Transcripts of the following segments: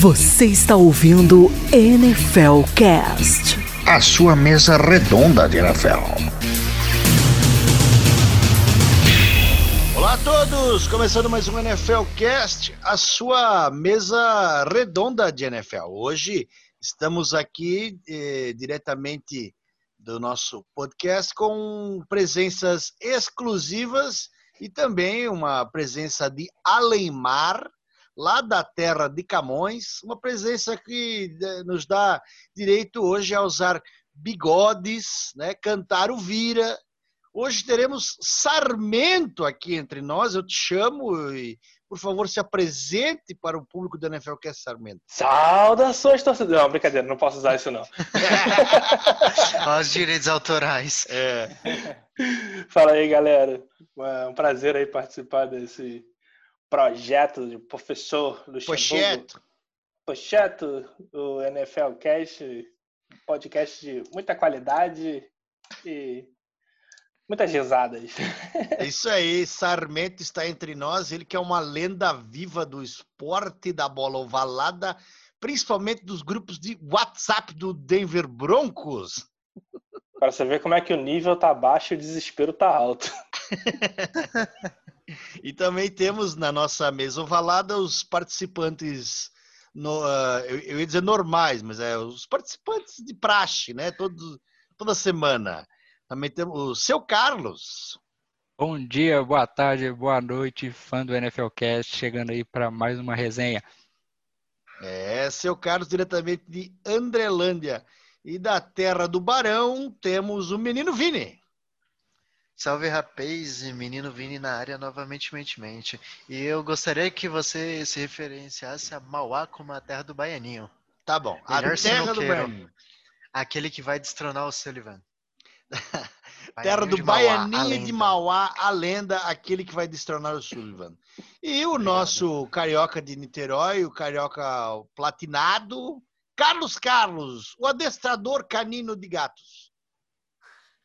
Você está ouvindo NFL Cast. A sua mesa redonda de NFL. Olá a todos! Começando mais um NFL Cast, a sua mesa redonda de NFL. Hoje estamos aqui eh, diretamente do nosso podcast com presenças exclusivas e também uma presença de Alemar, lá da terra de Camões, uma presença que eh, nos dá direito hoje a usar bigodes, né, cantar o vira. Hoje teremos Sarmento aqui entre nós, eu te chamo e, por favor, se apresente para o público do NFL que é Sarmento. Saudações, torcedor. Não, brincadeira, não posso usar isso não. Os direitos autorais. É. Fala aí, galera. É um prazer aí participar desse projeto de professor Luxemburgo. Pocheto. Projeto do NFL Cast, podcast de muita qualidade e muitas risadas. É isso aí, Sarmento está entre nós, ele que é uma lenda viva do esporte da bola ovalada, principalmente dos grupos de WhatsApp do Denver Broncos. Para você ver como é que o nível tá baixo e o desespero tá alto. E também temos na nossa mesa ovalada os participantes, no, uh, eu, eu, ia dizer normais, mas é os participantes de praxe, né? Todo, toda semana. Também temos o seu Carlos. Bom dia, boa tarde, boa noite, fã do NFLcast, chegando aí para mais uma resenha. É, seu Carlos, diretamente de Andrelândia. E da terra do Barão, temos o menino Vini. Salve rapaz, menino Vini na área novamente, mente, mente. E eu gostaria que você se referenciasse a Mauá como a terra do Baianinho. Tá bom, Melhor a terra do. Baianinho. Aquele que vai destronar o Sullivan. Terra do de Mauá, Baianinho de. Mauá, a lenda, aquele que vai destronar o Sullivan. E o nosso carioca de Niterói, o carioca platinado, Carlos Carlos, o adestrador canino de gatos.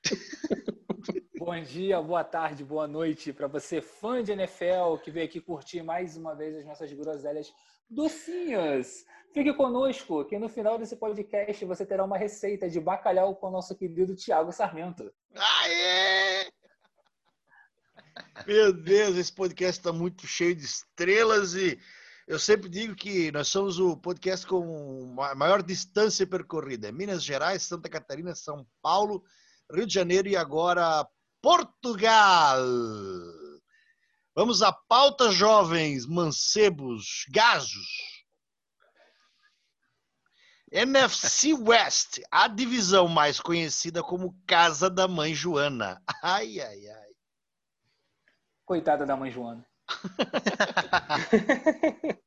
Bom dia, boa tarde, boa noite para você, fã de NFL, que veio aqui curtir mais uma vez as nossas groselhas docinhas. Fique conosco, que no final desse podcast você terá uma receita de bacalhau com o nosso querido Tiago Sarmento. Aê! Meu Deus, esse podcast está muito cheio de estrelas e eu sempre digo que nós somos o podcast com a maior distância percorrida. Minas Gerais, Santa Catarina, São Paulo, Rio de Janeiro e agora Portugal. Vamos à pauta, jovens, mancebos, gajos. NFC West, a divisão mais conhecida como Casa da Mãe Joana. Ai, ai, ai. Coitada da mãe Joana.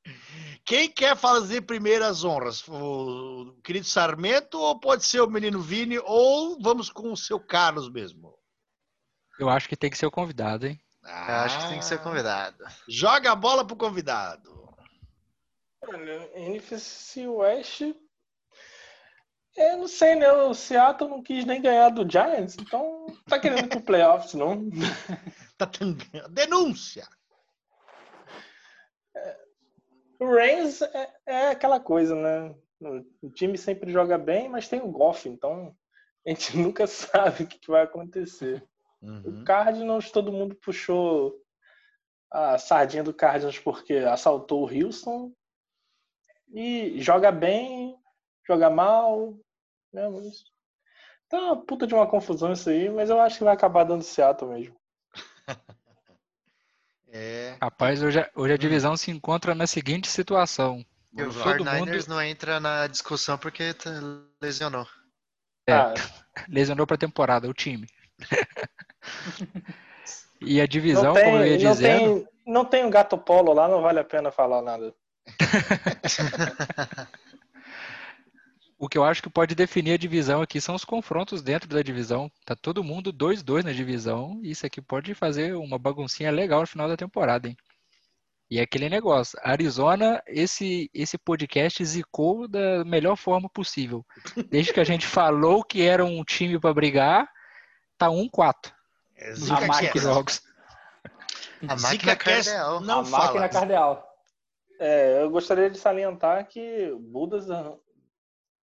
Quem quer fazer primeiras honras? O querido Sarmento ou pode ser o menino Vini ou vamos com o seu Carlos mesmo? Eu acho que tem que ser o convidado, hein? Eu acho que tem que ser convidado. Joga a bola pro convidado. Olha, NFC West. Eu não sei, né? O Seattle não quis nem ganhar do Giants, então tá querendo ir pro playoffs, não? Tá tendo... Denúncia. O Reigns é, é aquela coisa, né? O time sempre joga bem, mas tem o Goff, então a gente nunca sabe o que vai acontecer. Uhum. O Cardinals, todo mundo puxou a sardinha do Cardinals porque assaltou o Houston. E joga bem, joga mal. Né? Mas... Tá uma puta de uma confusão isso aí, mas eu acho que vai acabar dando Seattle mesmo. É. Rapaz, hoje, a- hoje a divisão se encontra na seguinte situação. O 49ers mundo- não entra na discussão porque tá- lesionou. É. Ah, Lesionou pra temporada, o time. E a divisão, não tem, como eu ia não dizendo, tem, não tem o gato polo lá, não vale a pena falar nada. o que eu acho que pode definir a divisão aqui são os confrontos dentro da divisão. Tá todo mundo 2-2 na divisão isso aqui pode fazer uma baguncinha legal no final da temporada, hein? E é aquele negócio, Arizona, esse esse podcast zicou da melhor forma possível. Desde que a gente falou que era um time para brigar, tá 1-4 É últimos Cast. jogos. A máquina cardeal. não a fala. máquina cardeal. É, eu gostaria de salientar que o Budas ah,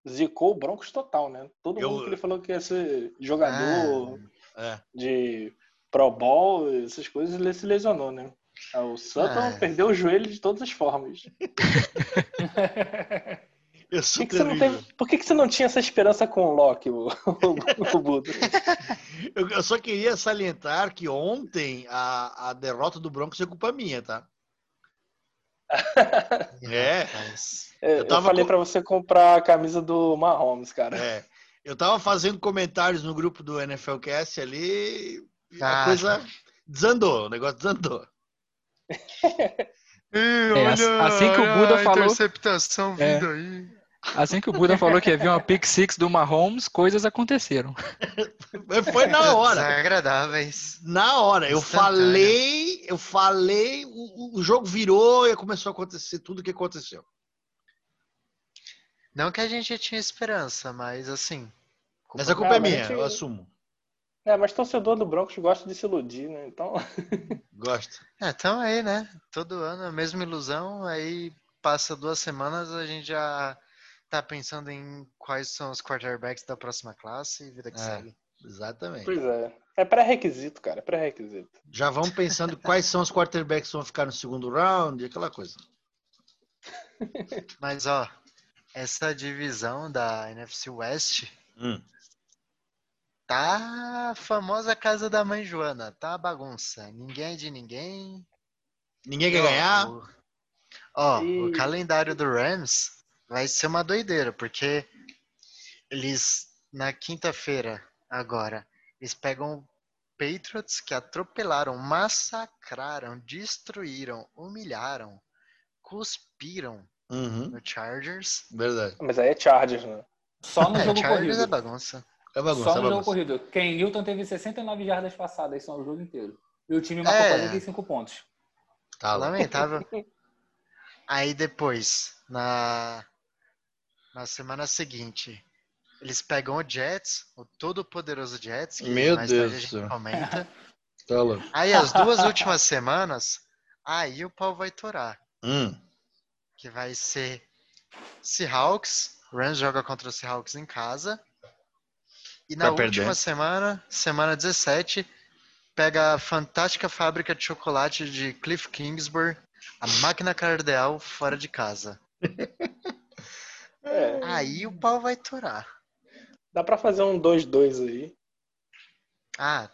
zicou o Broncos total, né? Todo Eu- mundo que ele falou que ia ser jogador É. de Pro Bowl, essas coisas, ele se lesionou, né? Ah, O Sutton Ah. perdeu o joelho de todas as formas. Eu Por que, que você não teve- por que, que você não tinha essa esperança com o Locke, o, o, o Buda? Eu, eu só queria salientar que ontem a, a derrota do Broncos é culpa minha, tá? É. É, Eu Eu, tava falei com- pra você comprar a camisa do Mahomes, cara. É. Eu tava fazendo comentários no grupo do NFLcast ali e a Ah. coisa desandou, o negócio desandou. É, assim que o Buda a falou- Interceptação É. vindo aí. Assim que o Buda falou que havia uma pick six do Mahomes, coisas aconteceram. Foi na hora. Desagradáveis. Na hora. Eu falei, eu falei, o, o jogo virou e começou a acontecer tudo o que aconteceu. Não que a gente tinha esperança, mas assim. Mas a culpa é minha, eu assumo. É, mas torcedor do Broncos gosta de se iludir, né? Então, Gosto. É, então aí, né? Todo ano a mesma ilusão, aí passa duas semanas, a gente já tá pensando em quais são os quarterbacks da próxima classe e vida que É. segue. Exatamente. pois é. É pré-requisito, cara. É pré-requisito. Já vamos pensando quais são os quarterbacks que vão ficar no segundo round, aquela coisa. Mas ó, essa divisão da NFC West Hum. tá a famosa casa da mãe Joana, tá uma bagunça. Ninguém é de ninguém. Ninguém quer ganhar? o- Ó, o E- calendário do Rams vai ser uma doideira, porque eles, na quinta-feira, agora, eles pegam Patriots que atropelaram, massacraram, destruíram, humilharam, cuspiram Uhum. no Chargers. Verdade. Mas aí é Chargers, né? Só no É, jogo Chargers é corrido. bagunça. É bagunça, Só é no jogo bagunça. corrido. Ken Newton teve 69 jardas passadas só o jogo inteiro. E o time marcou É. 45 pontos. Tá. Lamentável. Aí depois, na, na semana seguinte, eles pegam o Jets, o todo-poderoso Jets, que Meu mais Deus tarde a gente comenta. Tá louco. Aí as duas últimas semanas, aí o pau vai torar. Hum. Que vai ser Seahawks, Rams joga contra o Seahawks em casa. E na Vai última perder. semana, semana 17, pega a fantástica fábrica de chocolate de Cliff Kingsbury, a máquina cardeal fora de casa. É, Aí o pau vai torar. dá pra fazer um 2-2 aí. Ah.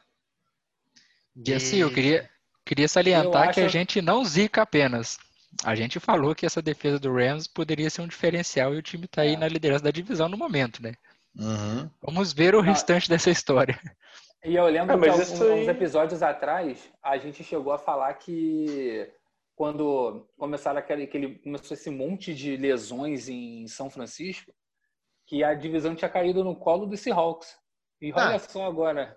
E assim, eu queria, queria salientar Eu que a gente não zica apenas. A gente falou que essa defesa do Rams poderia ser um diferencial e o time tá aí É. na liderança da divisão no momento, né? Uhum. Vamos ver o restante dessa história. E eu lembro Ah, que alguns, aí- uns episódios atrás a gente chegou a falar que quando começaram aquele, aquele começou esse monte de lesões em São Francisco, que a divisão tinha caído no colo do Seahawks. E olha Ah. só agora.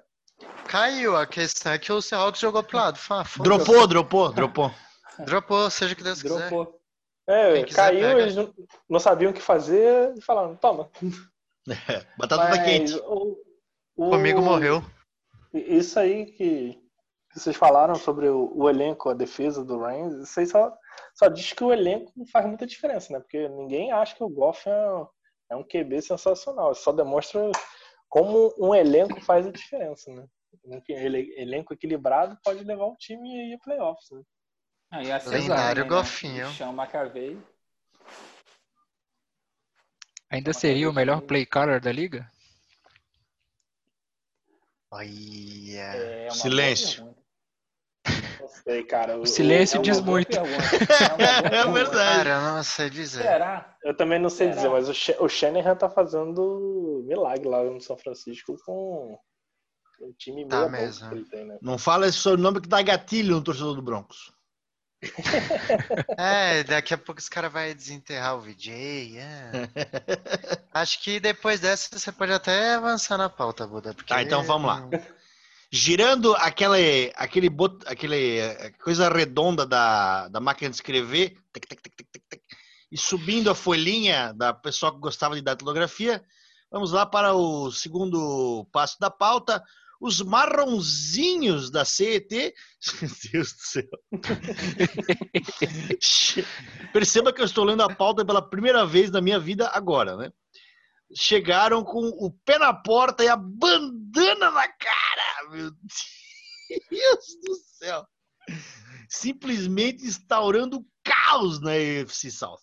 Caiu, a questão é que o Seahawks jogou pro lado. Fala. Dropou, dropou, dropou. Dropou, seja o que Deus quiser. Dropou. É, quiser, caiu, pega. eles não, não sabiam o que fazer e falaram, toma. Batata tá Mas quente. o- o- Comigo morreu. Isso aí que vocês falaram sobre o, o elenco, a defesa do Rams, isso aí só, só diz que o elenco não faz muita diferença, né? Porque ninguém acha que o Goff é, um- é um QB sensacional. Isso só demonstra como um elenco faz a diferença, né? Um elenco equilibrado pode levar o time aí a playoffs, né? Ah, e a Lendário Cezanne, Golfinho. Né? McAvey. Ainda Uma seria o cabeça melhor muito- play caller da liga? Olha. É uma Silêncio. Não sei, cara. O silêncio É diz muito. É É verdade. Cara, eu não sei dizer. Será? Eu também não sei Será? dizer, mas o, Sha- o Shanahan tá fazendo milagre lá no São Francisco com o time Tá mesmo. que ele tem, né? Não fala esse sobrenome que dá gatilho no torcedor do Broncos. É, daqui a pouco os caras vão desenterrar o VJ. é. Acho que depois dessa você pode até avançar na pauta, Buda. Porque... Tá, então vamos lá. Girando aquele, aquele, bot, aquele eh, coisa redonda da, da máquina de escrever tic, tic, tic, e subindo a folhinha da pessoa que gostava de datilografia, vamos lá para o segundo passo da pauta. Os marronzinhos da CET. Meu Deus do céu. Perceba que eu estou lendo a pauta pela primeira vez na minha vida agora, né? Chegaram com o pé na porta e a bandana na cara. Meu Deus do céu. Simplesmente instaurando caos na UFC South.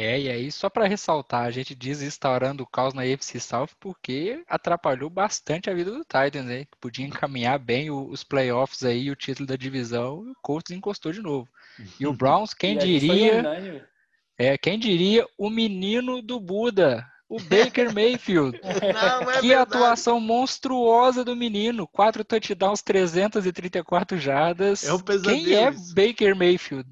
É, e aí, só para ressaltar, a gente diz instaurando o caos na UFC South porque atrapalhou bastante a vida do Titans, né? Que podia encaminhar bem o- os playoffs aí, o título da divisão, e o Colts encostou de novo. E o Browns, quem E diria. É, quem diria o menino do Buda, o Baker Mayfield. Não, é que verdade. atuação monstruosa do menino, quatro touchdowns, 334 jardas. É um pesadelo Quem é isso. Baker Mayfield?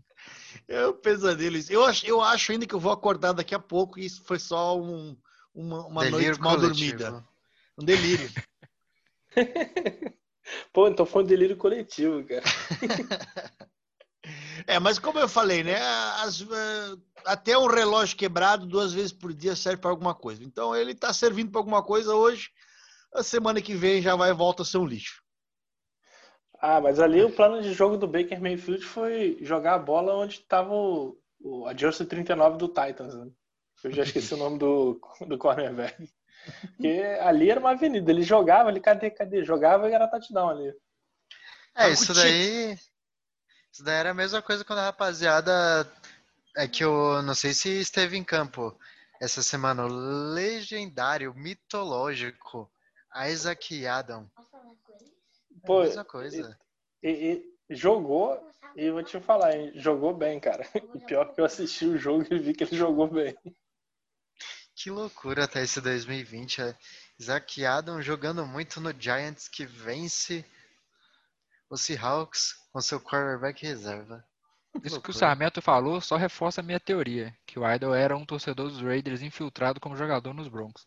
É um pesadelo isso. Eu acho, eu acho ainda que eu vou acordar daqui a pouco e isso foi só um- uma, uma noite mal coletivo. dormida. Um delírio. Pô, então foi um delírio coletivo, cara. É, mas como eu falei, né? as- eh, até um relógio quebrado duas vezes por dia serve para alguma coisa. Então ele está servindo para alguma coisa hoje. A semana que vem já vai volta a ser um lixo. Ah, mas ali o plano de jogo do Baker Mayfield foi jogar a bola onde estava o, o a Jersey 39 do Titans. Né? Eu já esqueci o nome do, do cornerback. Porque ali era uma avenida. Ele jogava, ele cadê, cadê? Jogava e era touchdown ali. É, isso daí. Isso daí era a mesma coisa quando a rapaziada. É que eu não sei se esteve em campo essa semana. O legendário, mitológico Isaac Adam. É Pô, a mesma coisa. E, e jogou, e vou te falar, hein, jogou bem, cara. E pior que eu assisti o jogo e vi que ele jogou bem. Que loucura até esse 2020. é. Isaac Adam jogando muito no Giants que vence o Seahawks com seu quarterback reserva. Isso que o. Sarmento falou só reforça a minha teoria, que o Idol era um torcedor dos Raiders infiltrado como jogador nos Broncos.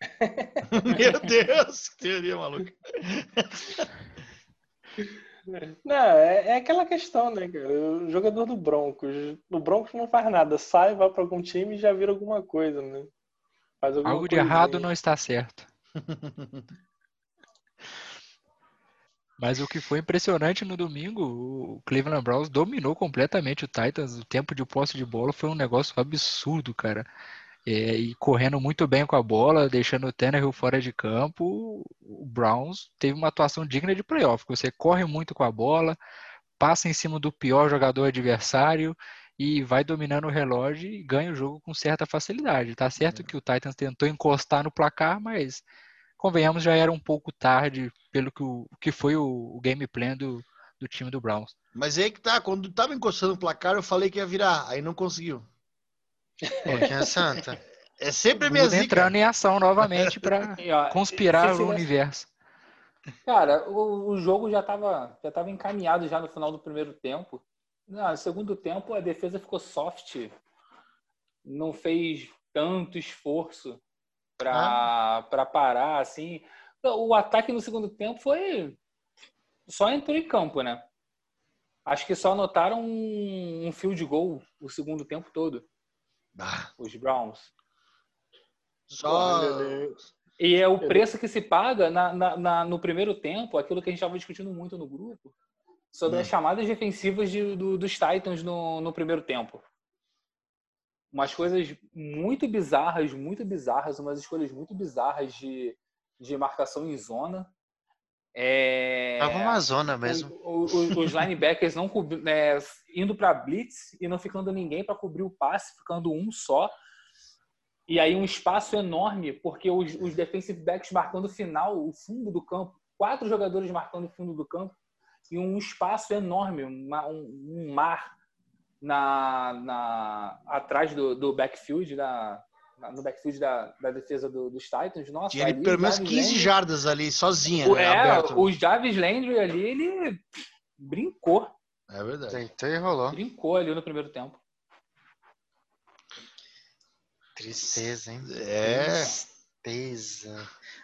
Meu Deus, que teoria maluca. Não, é, é aquela questão, né, cara? O jogador do Broncos. O Broncos não faz nada, sai, vai para algum time e já vira alguma coisa, né? Faz alguma Algo de errado não está certo. Mas o que foi impressionante no domingo, o Cleveland Browns dominou completamente o Titans. O tempo de posse de bola foi um negócio absurdo, cara. É, e correndo muito bem com a bola, deixando o Tannehill fora de campo, o Browns teve uma atuação digna de playoff. Você corre muito com a bola, passa em cima do pior jogador adversário e vai dominando o relógio e ganha o jogo com certa facilidade. Tá certo que o Titans tentou encostar no placar, mas convenhamos, já era um pouco tarde pelo que, o, que foi o, o game plan do, do time do Browns. Mas aí que tá, quando tava encostando o placar, eu falei que ia virar, aí não conseguiu. Porquinha Santa. É sempre a minha zica. entrando em ação novamente para conspirar o universo. Cara, o, o jogo já estava já tava encaminhado já no final do primeiro tempo. No segundo tempo, a defesa ficou soft. Não fez tanto esforço para para parar, assim. O ataque no segundo tempo foi... Só entrou em campo, né? Acho que só anotaram um, um field goal o segundo tempo todo, Ah, os Browns. só. E é o preço que se paga na, na- na- no primeiro tempo, aquilo que a gente estava discutindo muito no grupo, sobre Hum. as chamadas defensivas de- do- dos Titans no, no primeiro tempo. Umas coisas muito bizarras, muito bizarras, umas escolhas muito bizarras de, de marcação em zona. É, Tava uma zona mesmo. o- o- os linebackers não é, indo para blitz e não ficando ninguém para cobrir o passe, ficando um só. E aí um espaço enorme, porque os, os defensive backs marcando o final, o fundo do campo, quatro jogadores marcando o fundo do campo e um espaço enorme, uma- um, um mar na, na atrás do, do backfield, na, na- no backfield da, da defesa do- dos Titans. Nossa, Tinha ali pelo menos Jarvis 15 Landry- jardas ali, sozinha, o, né, é, aberto. o Jarvis Landry ali, ele brincou. É verdade. E. Brincou ali no primeiro tempo. Tristeza, hein? É. Tristeza.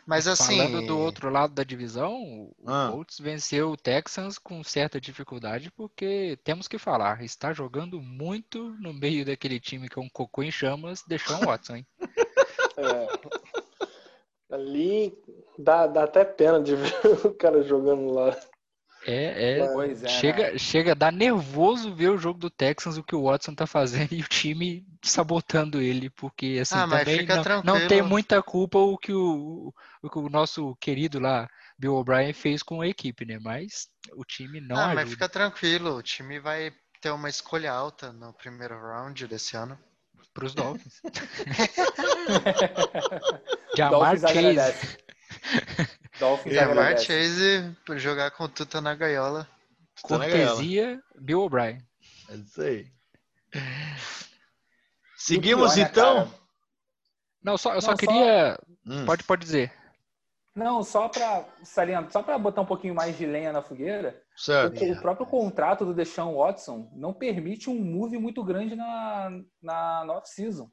Mas assim. Falando do outro lado da divisão, o Ah. Colts venceu o Texans com certa dificuldade, porque temos que falar, está jogando muito no meio daquele time que é um cocô em chamas, deixou um Watson, hein? É. Ali dá, dá até pena de ver o cara jogando lá. É, é, Pois é. né? chega, chega a dar nervoso ver o jogo do Texans, o que o Watson tá fazendo e o time sabotando ele, porque assim, Ah, também não, não tem muita culpa o que o, o que o nosso querido lá, Bill O'Brien, fez com a equipe, né? Mas o time não ah, ajuda. mas fica tranquilo, o time vai ter uma escolha alta no primeiro round desse ano. Pros Dolphins. Jamar Dolphins Chase. Dolphins Jamar agradece. Chase por jogar com tuta na gaiola. Na gaiola. Cortesia Bill O'Brien. É isso aí. Seguimos pior, então? cara? Não, só, eu Não, só só- queria. Hum. Pode, pode dizer. Não, só para salientar, só para botar um pouquinho mais de lenha na fogueira, Certo. o, o próprio contrato do Deshaun Watson não permite um move muito grande na, na, na off-season.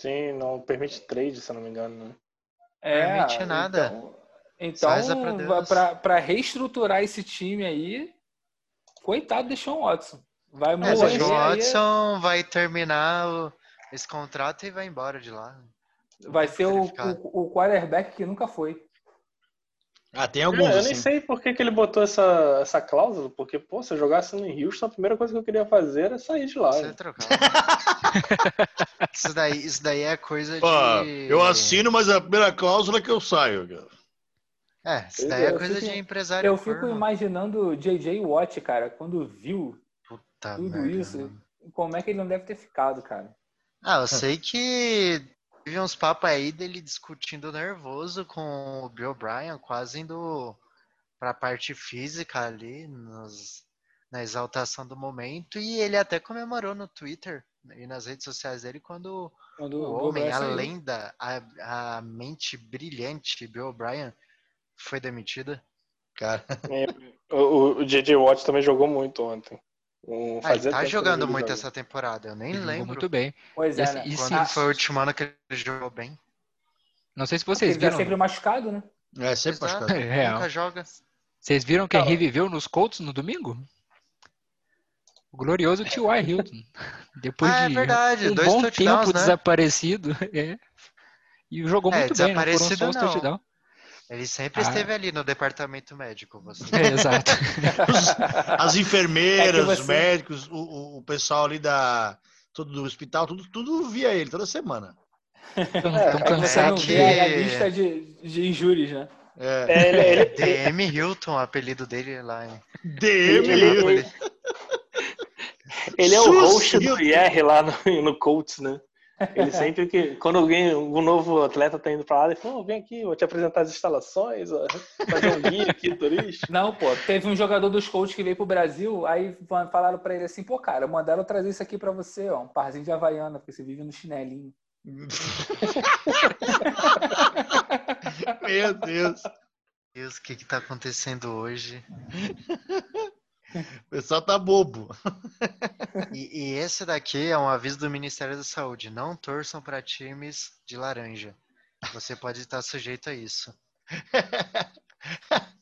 Sim, não permite trade, se eu não me engano. Né? É, Permite nada. Então, Deus. para reestruturar esse time aí, coitado do Deshaun Watson. Vai É, morrer o João aí, Watson vai terminar esse contrato e vai embora de lá. vai ser o, o, o quarterback que nunca foi. Ah, tem Eu, alguns eu nem assim. sei por que, que ele botou essa, essa cláusula, porque, pô, se eu jogasse no Houston, a primeira coisa que eu queria fazer era sair de lá. Você né? trocar. isso, daí, isso daí é coisa de. Ó, eu assino, mas a primeira cláusula é que eu saio. cara. É, isso daí é coisa fico- de empresário. Eu fico corno. imaginando o J.J. Watt, cara, quando viu Puta tudo merda, isso, mano. como é que ele não deve ter ficado, cara? Ah, eu sei que teve uns papos aí dele discutindo nervoso com o Bill O'Brien, quase indo pra parte física ali, nos- na exaltação do momento, e ele até comemorou no Twitter e nas redes sociais dele quando Quando o homem, a lenda, a, a mente brilhante Bill O'Brien foi demitida. Cara, O, o, J.J. Watt também jogou muito ontem. Um, Ah, ele tá jogando ele muito jogar. essa temporada, eu nem Ele lembro muito bem. Pois E é, assim, né? e quando sim, Ah, foi o último ano que ele jogou bem. Não sei se vocês ele tá viram. sempre machucado, né? é sempre Exato, machucado. Real. Nunca joga. Vocês viram quem reviveu nos Colts no domingo? O glorioso T.Y. Hilton. Depois Ah, é de verdade, um dois bom tempo né? desaparecido. é. E jogou É, muito bem, não foram só os touchdowns. Ele sempre Ah. esteve ali no departamento médico, você. É, exato. As enfermeiras, É que os você- médicos, o, o- o pessoal ali da, todo do hospital, tudo, tudo via ele toda semana. Estão É, tão É que você É cansados. vê a lista de, de injúrias, né? É. É, ele, ele, DM Hilton, o apelido dele lá em DM, ele, ele, ele é o host do IR lá no, no Colts, né? Ele sempre que, quando alguém, um novo atleta tá indo pra lá, ele fala, "Ô, vem aqui, vou te apresentar as instalações, ó, fazer um guia aqui, turista. Não, pô, teve um jogador dos Colts que veio pro Brasil, aí falaram pra ele assim, pô, cara, mandaram trazer isso aqui pra você, ó, um parzinho de Havaiana, porque você vive no chinelinho. Meu Deus. Deus, o que que tá acontecendo hoje? O pessoal tá bobo. E, e esse daqui é um aviso do Ministério da Saúde. Não torçam para times de laranja. Você pode estar sujeito a isso.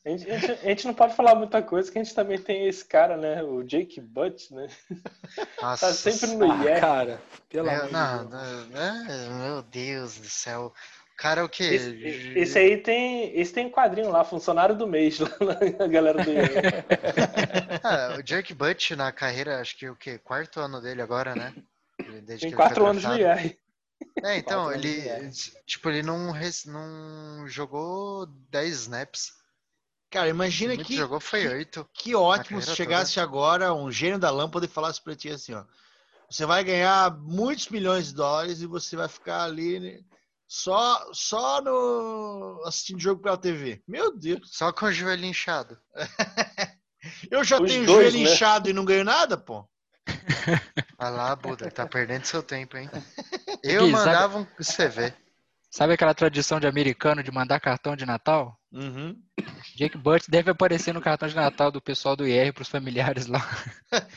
A gente, a gente- a gente não pode falar muita coisa, que a gente também tem esse cara, né? O Jake Butt, né? Nossa, Tá sempre no Ah, IR. cara, pelo meu, amor de não, Deus. não, é, meu Deus do céu. O cara é o quê? Esse, esse aí tem. Esse tem um quadrinho lá, funcionário do mês, lá na galera do. Ah, o Jerk Butt na carreira, acho que o quê? Quarto ano dele agora, né? Desde que Tem quatro anos no draftado. IR. É, então, ele, de tipo, ele não, res- não jogou 10 snaps. Cara, imagina Muito que, jogou foi que, 8. que ótimo se chegasse agora um gênio da lâmpada e falasse pra ti assim, ó. Você vai ganhar muitos milhões de dólares e você vai ficar ali né, só, só no assistindo jogo pela TV. Meu Deus. Só com o joelho inchado. Eu já Os tenho dois, joelho né? inchado e não ganho nada, pô. Olha lá, Buda, tá perdendo seu tempo, hein? Eu Gui, sabe- mandava um CV. Sabe aquela tradição de americano de mandar cartão de Natal? Uhum. Jake Butt deve aparecer no cartão de Natal do pessoal do IR pros familiares lá.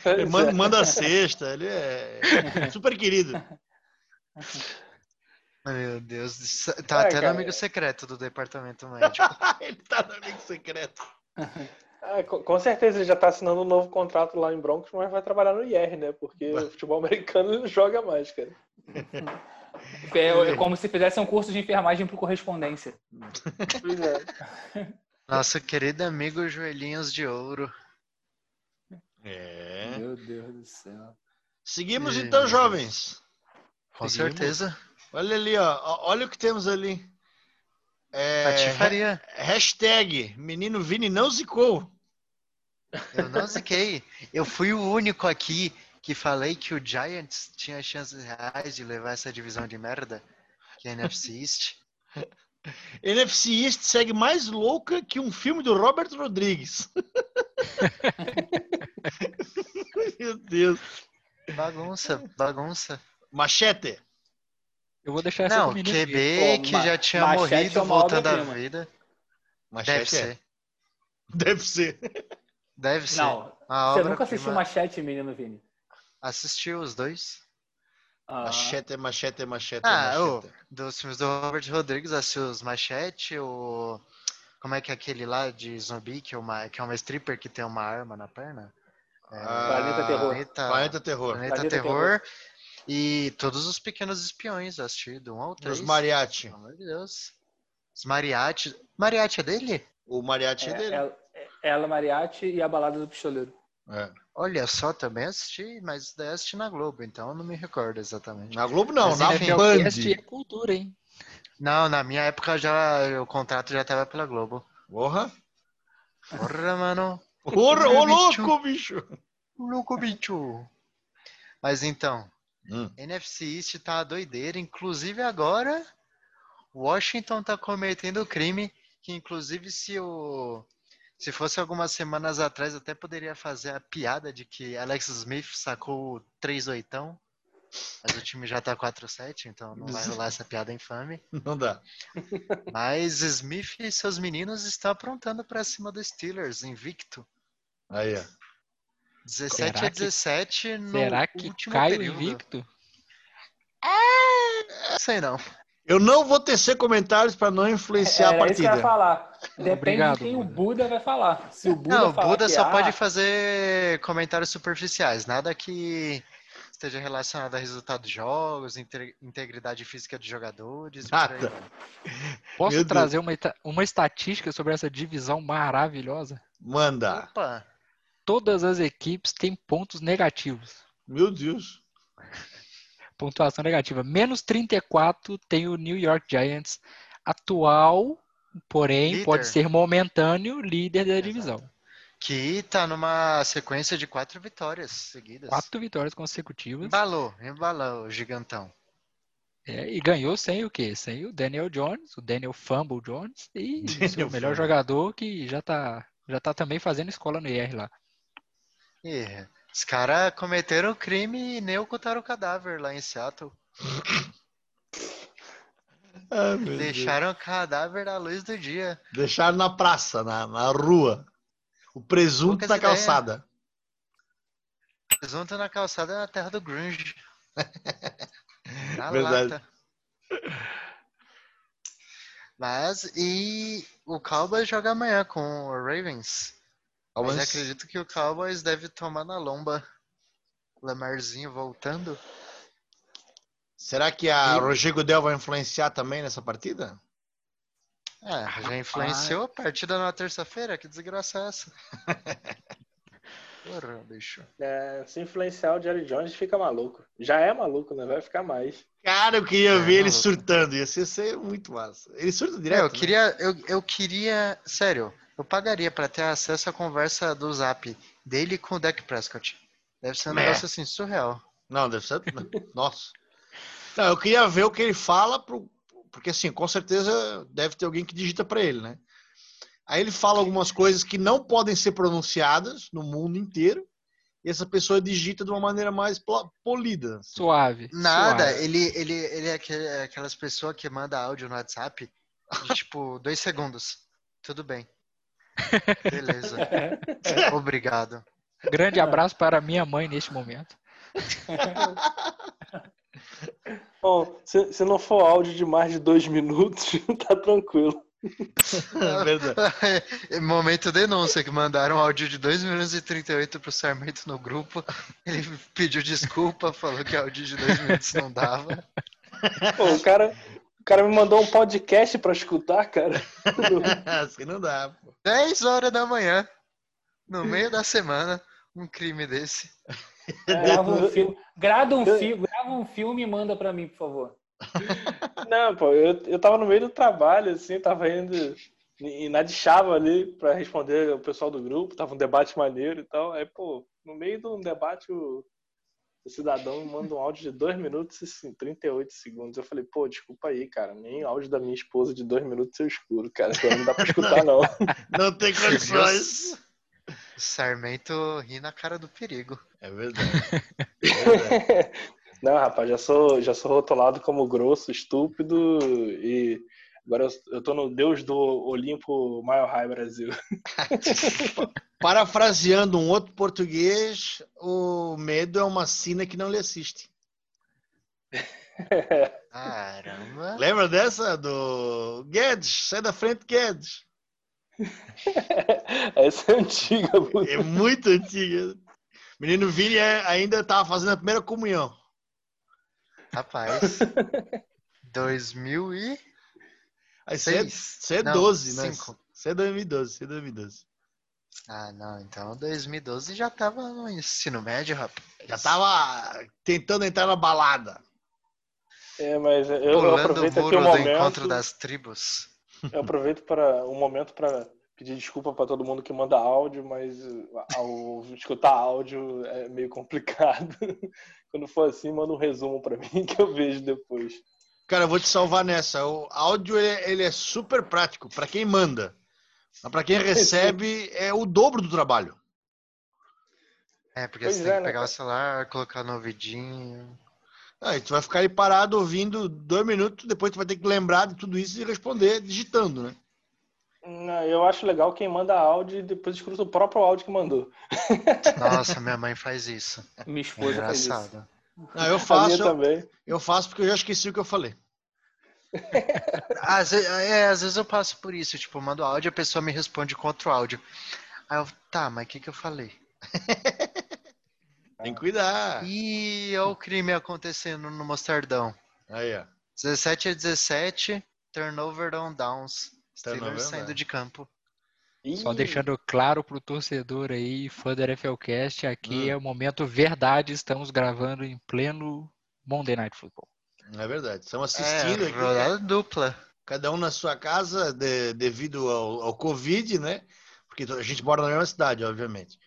Ele manda, manda a cesta, ele é super querido. Meu Deus, tá É, até no cara. amigo secreto do departamento médico. ele tá no amigo secreto. Ah, co- com certeza ele já tá assinando um novo contrato lá em Broncos, mas vai trabalhar no IR, né? Porque o futebol americano ele não joga mais, cara. É, é como se fizesse um curso de enfermagem por correspondência. Pois é. Nosso querido amigo Joelhinhos de Ouro. É. Meu Deus do céu. Seguimos então, jovens. Com Seguimos. certeza. Olha ali, ó. Olha o que temos ali. É, Patifaria. hashtag Menino Vini não zicou. Eu não ziquei. Eu fui o único aqui que falei que o Giants tinha chances reais de levar essa divisão de merda, que é a NFC East. NFC East segue mais louca que um filme do Robert Rodrigues. Meu Deus. Bagunça, bagunça. Machete. Eu vou deixar essa Não, QB. Pô, que já tinha Machete morrido é voltando à vida. Machete Deve é. ser. Deve ser. Deve ser. Não, Uma você nunca assistiu. Machete, menino Vini? Assistiu os dois? Ah, Machete, machete, machete, Ah, machete. Dos filmes do Robert Rodrigues, assistiu os Machete, o. Como é que é aquele lá de zumbi, que é uma, que é uma stripper que tem uma arma na perna? É, Planeta Terror. Planeta, Planeta Terror. Planeta Planeta Terror. E todos os pequenos espiões, assisti do 1 ao 3. Os mariachi. Pelo amor de Deus. Os mariachi. Mariachi é dele? O mariachi é é, dele. ela, ela, Mariachi e a Balada do Pistoleiro. É. Olha só, também assisti, mas daí assisti na Globo, então eu não me recordo exatamente. Na Globo não, Mas na enfim, Band. Podcast é cultura, hein? Não, na minha época já o contrato já tava pela Globo. Porra. Porra, mano. Porra, ô louco, bicho. Louco, bicho. Mas então, Hum. NFC East tá doideira. Inclusive agora, Washington tá cometendo crime. Que inclusive se o. Se fosse algumas semanas atrás, até poderia fazer a piada de que Alex Smith sacou o 3 oitão. Mas o time já tá 4-7, então não vai rolar essa piada infame. Não dá. Mas Smith e seus meninos estão aprontando pra cima do Steelers, invicto. Aí, ó. 17 Será a que- 17 no Será que último cai o período. invicto? Sei não. Eu não vou tecer comentários para não influenciar a Era isso que eu ia partida. falar. Depende Obrigado, de quem o Buda. Buda vai falar. Se o Buda Não, o Buda que, só ah, pode fazer comentários superficiais, nada que esteja relacionado a resultado de jogos, inte- integridade física de jogadores. Nada. Posso Meu Deus. trazer uma, uma estatística sobre essa divisão maravilhosa? Manda. Opa, Todas as equipes têm pontos negativos. Meu Deus. Pontuação negativa. Menos 34 tem o New York Giants, atual, porém Líder. pode ser momentâneo, líder da Exato. divisão. que tá numa sequência de quatro vitórias seguidas. Quatro vitórias consecutivas. Embalou, embalou o gigantão. É, e ganhou sem o quê? Sem o Daniel Jones, o Daniel Fumble Jones e o melhor Fumble. jogador que já tá, já tá também fazendo escola no IR lá. E os caras cometeram crime e nem ocultaram o cadáver lá em Seattle. Ah, meu Deus. Deixaram o cadáver à luz do dia. Deixaram na praça, na, na rua. O presunto Poucas na ideias. calçada. Presunto na calçada na terra do grunge. Na Verdade. lata. Mas, e o Cowboys joga amanhã com o Ravens. Mas Mas- acredito que o Cowboys deve tomar na lomba. Lamarzinho voltando. Será que a E- Roger Goodell vai influenciar também nessa partida? É, já influenciou a partida na terça-feira? Que desgraça é essa? Porra, bicho. É, se influenciar o Jerry Jones, fica maluco. Já é maluco, né? Vai ficar mais. Cara, eu queria É, ver ele maluco. surtando. Ia ser, ser muito massa. Ele surta direto. É, eu né? queria, eu, eu queria, sério, eu pagaria pra ter acesso à conversa do Zap dele com o Dak Prescott. Deve ser um É. negócio assim surreal. Não, deve ser. Nossa. Não, eu queria ver o que ele fala, pro... porque assim, com certeza deve ter alguém que digita para ele, né? Aí ele fala algumas coisas que não podem ser pronunciadas no mundo inteiro, e essa pessoa digita de uma maneira mais polida. assim. Suave. Nada, suave. ele, ele, ele é é aquelas pessoas que manda áudio no WhatsApp de tipo dois segundos. Tudo bem. Beleza. Obrigado. Grande abraço para minha mãe neste momento. Bom, se, se não for áudio de mais de dois minutos, tá tranquilo. É verdade. Momento denúncia, que mandaram um áudio de 2 minutos e 38 pro Sarmento no grupo. Ele pediu desculpa, falou que áudio de 2 minutos não dava. Pô, o cara, o cara me mandou um podcast pra escutar, cara. assim não dá, pô. 10 horas da manhã, no meio da semana, um crime desse. Grava um filme, grava um, fi grava um filme e manda pra mim, por favor. Não, pô, eu, eu tava no meio do trabalho, assim, tava indo e na de chava ali pra responder o pessoal do grupo, tava um debate maneiro e tal. Aí, pô, no meio de um debate, o, o cidadão me manda um áudio de 2 minutos e 38 segundos. Eu falei, pô, desculpa aí, cara, nem áudio da minha esposa de 2 minutos eu escuro, cara, então não dá pra escutar, não. Não tem condições. O Sarmento ri na cara do perigo. É verdade. É verdade. Não, rapaz, já sou, já sou rotulado como grosso, estúpido e agora eu, eu tô no Deus do Olimpo Mile High Brasil. Parafraseando um outro português, o medo é uma sina que não lhe assiste. Caramba. Lembra dessa? Do Guedes, sai da frente, Guedes. Essa é antiga, mano. É muito antiga. Menino Vini é- ainda estava fazendo a primeira comunhão. Rapaz. 2000 e... Aí você é, Seis? você é Não, 12, né? Você é 2012, você é 2012. Ah, não. Então 2012 já tava no ensino médio, rapaz. Já tava tentando entrar na balada. É, mas eu, eu Pulando o aproveito aqui o do momento. encontro das tribos. Eu aproveito para um momento para pedir desculpa para todo mundo que manda áudio, mas ao escutar áudio é meio complicado. Quando for assim, manda um resumo para mim que eu vejo depois. Cara, eu vou te salvar nessa. O áudio ele, é- ele é super prático para quem manda. Mas para quem recebe é o dobro do trabalho. É, porque Pois você é, tem que né, pegar cara? o celular, colocar no ouvidinho. Aí tu vai ficar aí parado ouvindo dois minutos, depois tu vai ter que lembrar de tudo isso e responder digitando, né? Não, Eu acho legal quem manda áudio e depois escuta o próprio áudio que mandou. Nossa, minha mãe faz isso. Minha É esposa faz isso. Não, eu faço, eu, eu faço porque eu já esqueci o que eu falei. Às vezes, é, às vezes eu passo por isso, tipo, eu mando áudio, a pessoa me responde com outro áudio. Aí eu, tá, mas o que, que eu falei? Tem que cuidar. Ih, olha o crime acontecendo no Mostardão. Aí, ó. 17 a 17, turnover on downs. Turnover Steelers on saindo de campo. Só deixando claro pro torcedor aí, fã da NFLcast, aqui Hum. é o momento verdade, estamos gravando em pleno Monday Night Football. É verdade. Estamos assistindo é, aqui, rodada dupla. cada um na sua casa, de- devido ao, ao Covid, né? Porque a gente mora na mesma cidade, obviamente.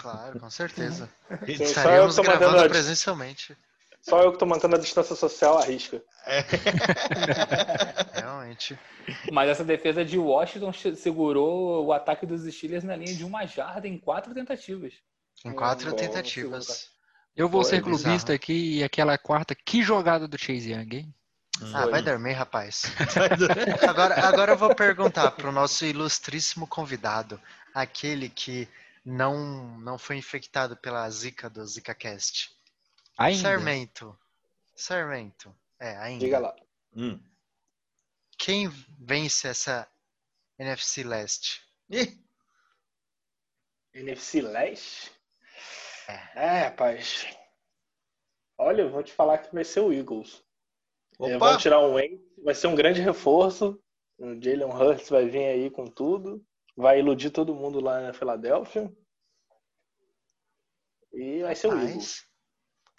Claro, com certeza. Estaremos gravando presencialmente. Só eu que tô mantendo a distância social à risca. É. Realmente. Mas essa defesa de Washington segurou o ataque dos Steelers na linha de uma jarda em quatro tentativas. Em quatro Bom, tentativas. Eu vou Foi ser bizarro. clubista aqui e aquela quarta, que jogada do Chase Young, hein? Ah, Foi. vai dormir, rapaz. Agora, agora eu vou perguntar para o nosso ilustríssimo convidado, aquele que não, não foi infectado pela zika do ZikaCast. Ainda. Sarmento. Sarmento. É, ainda. Diga lá. Hum. Quem vence essa NFC Leste? Ih, NFC Leste? É. É, rapaz. Olha, eu vou te falar que vai ser o Eagles. Vão tirar um Wentz, vai ser um grande reforço. O Jalen Hurts vai vir aí com tudo. Vai iludir todo mundo lá na Filadélfia. E vai ser o Eagles.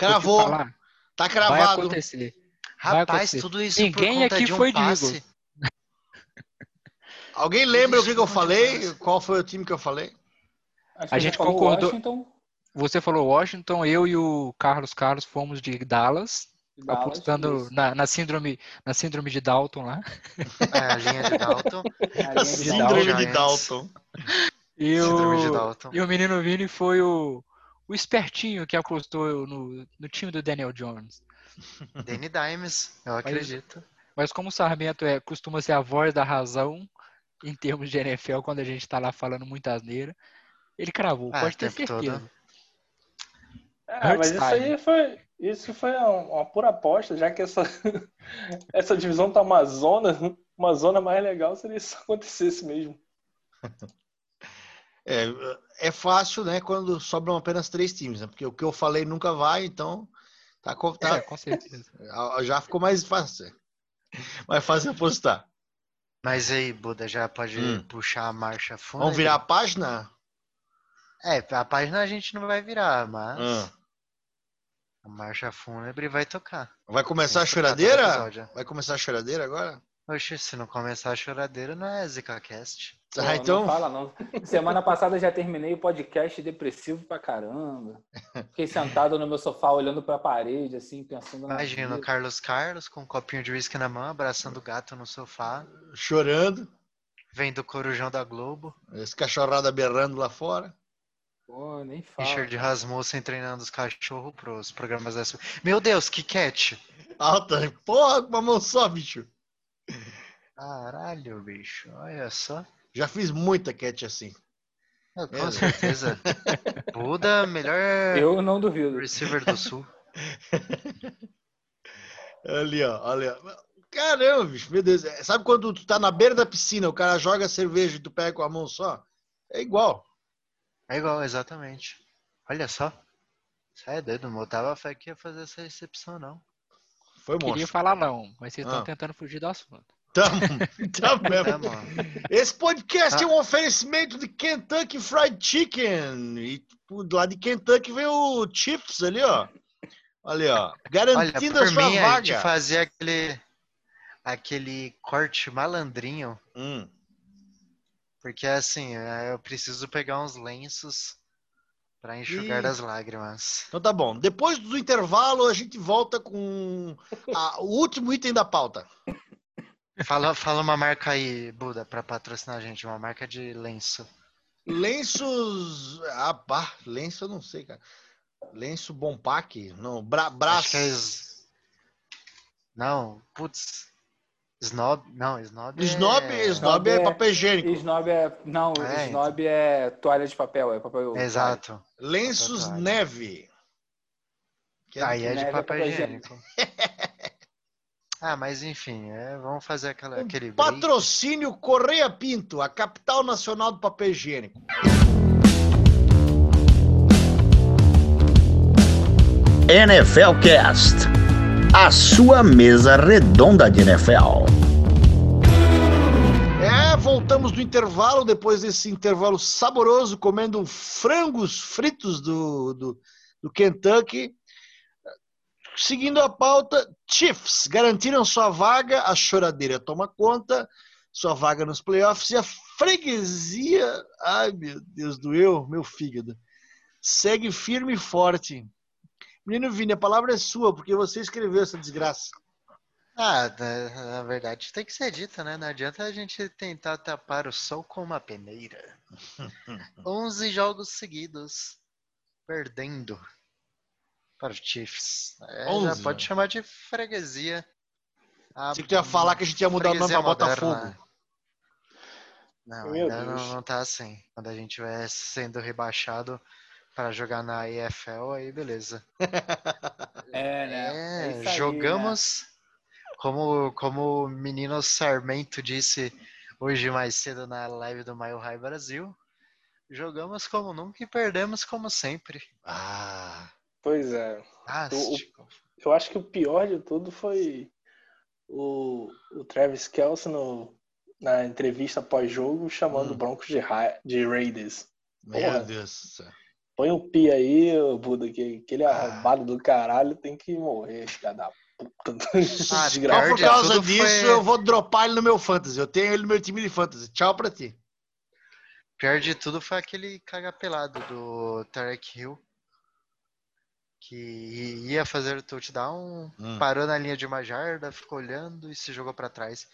Cravou. falar, Tá vai cravado. acontecer. Vai rapaz acontecer. tudo isso Ninguém por conta aqui de um foi passe. Eagles. Alguém lembra o que, que eu falei? Qual foi o time que eu falei? Acho A gente concordou- Washington, Você falou Washington, eu e o Carlos Carlos fomos de Dallas, Dallas, apostando na, na síndrome, na síndrome de Dalton lá. É, a linha de Dalton. A linha de Síndrome de. Dalton. E Síndrome de o, Dalton. e o menino Vini foi o, o espertinho que apostou no, no time do Daniel Jones. Danny Dimes, eu acredito. Mas como o Sarmento é, costuma ser a voz da razão em termos de NFL, quando a gente tá lá falando muita asneira, ele cravou, Ah, pode ter tempo todo. certeza. É, mas isso aí foi, isso foi uma, uma pura aposta, já que essa, essa divisão tá uma zona, uma zona mais legal seria se isso acontecesse mesmo. É, é fácil, né, quando sobram apenas três times, né? Porque o que eu falei nunca vai, então tá, tá- É, com certeza. já ficou mais fácil. Mais fácil apostar. Mas aí, Buda, já pode Hum. puxar a marcha fúnebre? Vamos virar a página? É, a página a gente não vai virar, mas Ah. a marcha fúnebre vai tocar. Vai começar a choradeira? Vai começar a choradeira agora? Oxe, se não começar a choradeira, não é ZikaCast. Pô, Ah, então. Não fala, não. Semana passada eu já terminei o podcast depressivo pra caramba. Fiquei sentado no meu sofá olhando pra parede, assim, pensando na. Imagina o. Carlos Carlos com um copinho de uísque na mão, abraçando o gato no sofá, Chorando. vendo o Corujão da Globo, Esse cachorrada berrando lá fora. Pô, nem fala. Richard Rasmussen treinando os cachorros pros programas da... Meu Deus, que cat! Alta. Porra, com uma mão só, bicho. Caralho, bicho, olha só. Já fiz muita cat assim. Ah, Com Mesmo? certeza. Buda, melhor Eu não duvido. receiver do sul. Ali, ó. Ali, ó. Caramba, bicho. Meu Deus. Sabe quando tu tá na beira da piscina, o cara joga cerveja e tu pega com a mão só? É igual. É igual, exatamente. Olha só. Sai é doido, não botava fé que ia fazer essa recepção, não. Foi Queria monstro. falar não, mas vocês estão Ah. tentando fugir do assunto. Tamo, tamo Tá, mesmo. mano. Esse podcast Ah. é um oferecimento de Kentucky Fried Chicken. E lá de Kentucky vem o Chips ali, ó. Ali, ó. Olha, Garantindo por a sua mim, a gente vaga. fazia aquele, aquele corte malandrinho, Hum. porque assim, eh, eu preciso pegar uns lenços pra enxugar Ih. das lágrimas. Então tá bom. Depois do intervalo, a gente volta com a- o último item da pauta. Fala, fala uma marca aí, Buda, pra patrocinar a gente, uma marca de lenço. Lenços. Ah, pá. Lenço eu não sei, cara. Lenço Bompac. Não, bra, braço. É es- Não, putz. Snob, não, Snob é... Snob, snob é é- papel higiênico. Snob é. Não, É, snob é toalha de papel, é papel. Exato. Lenços Papel neve. Que é Aí é de é papel papel higiênico. ah, mas enfim, é, vamos fazer aquela, Um aquele break. Patrocínio Correia Pinto, a capital nacional do papel higiênico. NFL Cast. A sua mesa redonda de NFL. É, voltamos do intervalo, depois desse intervalo saboroso, comendo frangos fritos do, do, do Kentucky. Seguindo a pauta, Chiefs garantiram sua vaga, a choradeira toma conta, sua vaga nos playoffs e a freguesia, ai meu Deus, doeu meu fígado, segue firme e forte. Menino Vini, a palavra é sua, porque você escreveu essa desgraça. Ah, na, na verdade tem que ser dita, né? Não adianta a gente tentar tapar o sol com uma peneira. 11 jogos seguidos perdendo para os Chiefs. É, já 11, pode né? chamar de freguesia. A Você que ia falar que a gente ia mudar o nome moderna. Botafogo. Não, Meu ainda Deus. não, não tá assim. Quando a gente vai sendo rebaixado para jogar na EFL, aí beleza. É, né? É, isso aí, jogamos, como, como o menino Sarmento disse hoje mais cedo na live do Mile High Brasil, jogamos como nunca e perdemos como sempre. Ah, né? Pois é. Fantástico. Eu acho que o pior de tudo foi o, o Travis Kelce no, na entrevista pós-jogo chamando Hum. o Broncos de, Ra- de Raiders. meu Porra. Deus do céu. Põe o pi aí, ô, Buda, que aquele Ah. arrombado do caralho tem que morrer, filha da puta. Ah, Só por causa tudo disso, foi- eu vou dropar ele no meu fantasy. Eu tenho ele no meu time de fantasy. Tchau pra ti. Pior de tudo foi aquele caga pelado do Tarek Hill, que ia fazer o touchdown, Hum. parou na linha de uma jarda, ficou olhando e se jogou pra trás.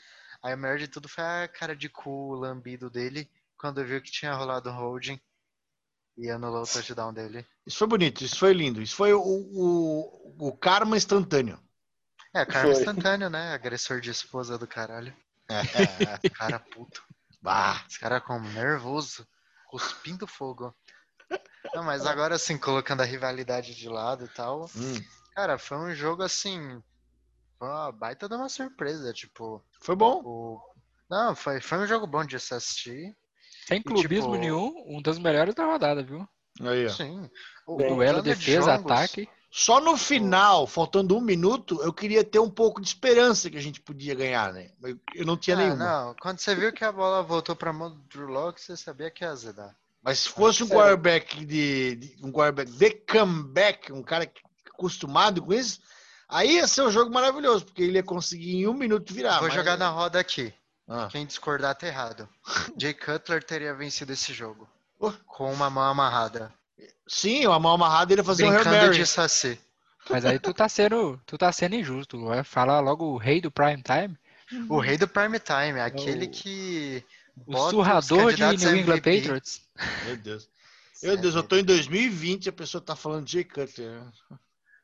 Aí o melhor de tudo foi a cara de cu lambido dele quando viu que tinha rolado um holding e anulou o touchdown dele. Isso foi bonito, isso foi lindo. Isso foi o, o, o karma instantâneo. É, karma Foi. instantâneo, né? Agressor de esposa do caralho. Cara puto. bah. Esse cara como nervoso, cuspindo fogo. Não, mas agora assim, colocando a rivalidade de lado e tal, Hum, cara, foi um jogo assim, foi uma baita de uma surpresa, tipo, foi bom. o... Não, foi, foi um jogo bom de se assistir, Sem clubismo tipo- nenhum, um dos melhores da rodada, viu? Aí, ó. sim. O, Bem, Duelo, defesa, Jones- ataque. Só no final, faltando um minuto, eu queria ter um pouco de esperança que a gente podia ganhar, né? Eu, eu não tinha Ah, nenhuma. não. Quando você viu que a bola voltou pra mão do Drew Locke, você sabia que ia azedar. Mas se fosse um quarterback de, de- um quarterback de comeback, um cara acostumado com isso, aí ia ser um jogo maravilhoso, porque ele ia conseguir em um minuto virar. Vou mas- jogar na roda aqui. Ah. Quem discordar tá errado. Jay Cutler teria vencido esse jogo. Oh. Com uma mão amarrada. Sim, a mão amarrada ele ia fazer um Hail Brincando Mary. de saci. Mas aí tu tá sendo, tu tá sendo injusto. Vai falar logo o rei do prime time, O rei do prime time, aquele O- que. O surrador de New England MVP. Patriots. Meu Deus. Meu Deus, eu tô em 2020 e a pessoa tá falando de Jay Cutler. né?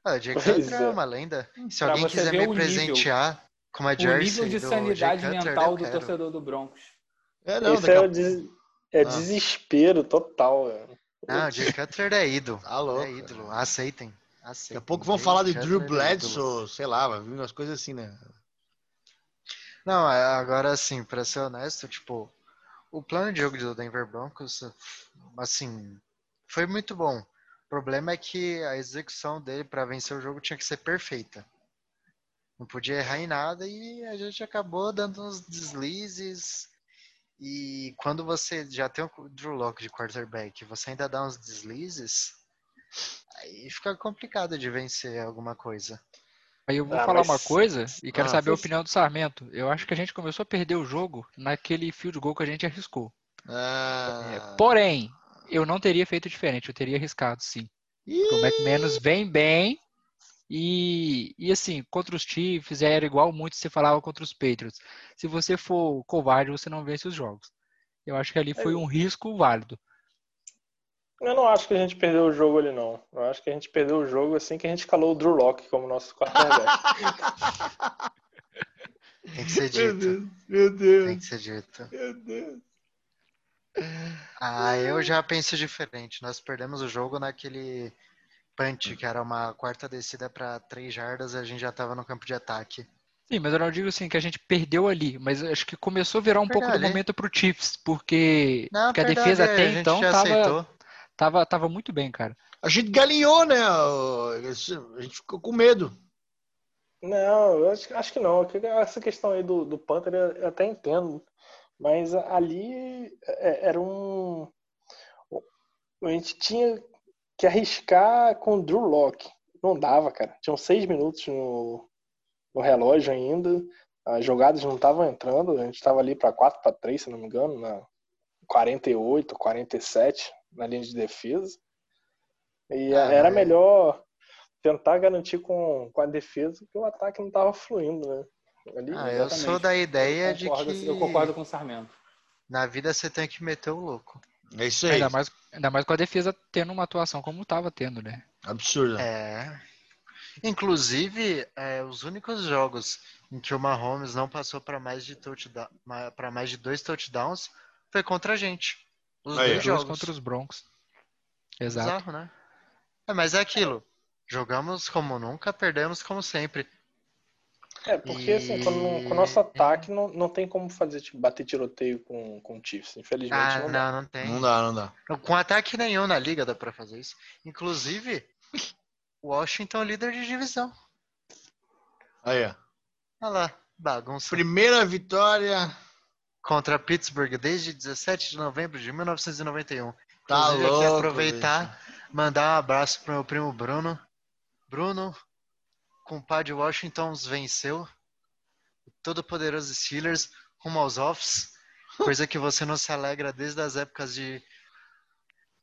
Ah, o Jay Pois Cutler é é. uma lenda. Se Pra alguém quiser me o nível. presentear com uma O jersey nível de sanidade Cutler, mental do torcedor do Broncos. É, não, Isso é, a... o des- é Ah. desespero total. velho. Não, o Jay Cutler é ídolo. Tá louco. É ídolo. Aceitem. Aceitem. Daqui a pouco vão Jay falar de Cutler Drew é ídolo. Bledsoe, sei lá, vai vir umas coisas assim, né? Não, é, agora assim, pra ser honesto, tipo, o plano de jogo do Denver Broncos, assim, foi muito bom. O problema é que a execução dele pra vencer o jogo tinha que ser perfeita. Não podia errar em nada e a gente acabou dando uns deslizes. E quando você já tem o Drew Locke de quarterback, você ainda dá uns deslizes, aí fica complicado de vencer alguma coisa. Aí eu vou Ah, falar mas- uma coisa e quero Ah, saber a opinião do Sarmento. Eu acho que a gente começou a perder o jogo naquele field goal que a gente arriscou. É, Ah, porém, eu não teria feito diferente, eu teria arriscado sim. Porque o McManus vem bem e, e assim, contra os Chiefs era igual muito se falava contra os Patriots. Se você for covarde, você não vence os jogos. Eu acho que ali foi um risco válido. Eu não acho que a gente perdeu o jogo ali, não. Eu acho que a gente perdeu o jogo assim que a gente calou o Drew Locke como nosso quarterback. Tem que ser meu dito. Deus, meu Tem Deus, que ser dito. meu Deus. Ah, eu já penso diferente. Nós perdemos o jogo naquele punch, que era uma quarta descida para três jardas, e a gente já estava no campo de ataque. Sim, mas eu não digo assim que a gente perdeu ali, mas acho que começou a virar um Perdeu pouco do ali. momento pro Chiefs, porque, Não, porque a perdão, defesa a até gente então já tava, aceitou. Tava, tava muito bem, cara. A gente galinhou, né? A gente ficou com medo. Não, eu acho, acho que não. Que Essa questão aí do, do Panther eu eu até entendo. Mas ali é- era um. A gente tinha que arriscar com o Drew Locke. Não dava, cara. Tinham seis minutos no, no relógio ainda. As jogadas não estavam entrando. A gente estava ali para 4 para 3, se não me engano, na 48, 47 na linha de defesa. E Ah, era mas- melhor tentar garantir com, com a defesa que o ataque não estava fluindo, né? Ali, Ah, eu sou da ideia de concordo, que eu concordo com o Sarmento. na vida você tem que meter o louco. É isso aí. Ainda mais, ainda mais com a defesa tendo uma atuação como tava tendo, né? Absurdo. É. Inclusive, é, os únicos jogos em que o Mahomes não passou para mais de touchdown, mais de dois touchdowns foi contra a gente. Os Aí, dois jogos. contra os Broncos. Exato. Bizarro, né? É, mas é aquilo. Jogamos como nunca, perdemos como sempre. É, porque assim, com, com o E- nosso ataque não, não tem como fazer, tipo, bater tiroteio com, com o Chiefs. Infelizmente Ah, não dá. não, não tem. Não dá, não dá. Com ataque nenhum na liga dá pra fazer isso. Inclusive, Washington é líder de divisão. Aí, ó. Olha lá, bagunça. Primeira vitória. Contra Pittsburgh desde 17 de novembro de 1991. Tá Inclusive, louco. aqui aproveitar, mandar um abraço pro meu primo Bruno. Bruno, compadre Washington venceu. Todo poderoso Steelers rumo aos offs. Coisa que você não se alegra desde as épocas de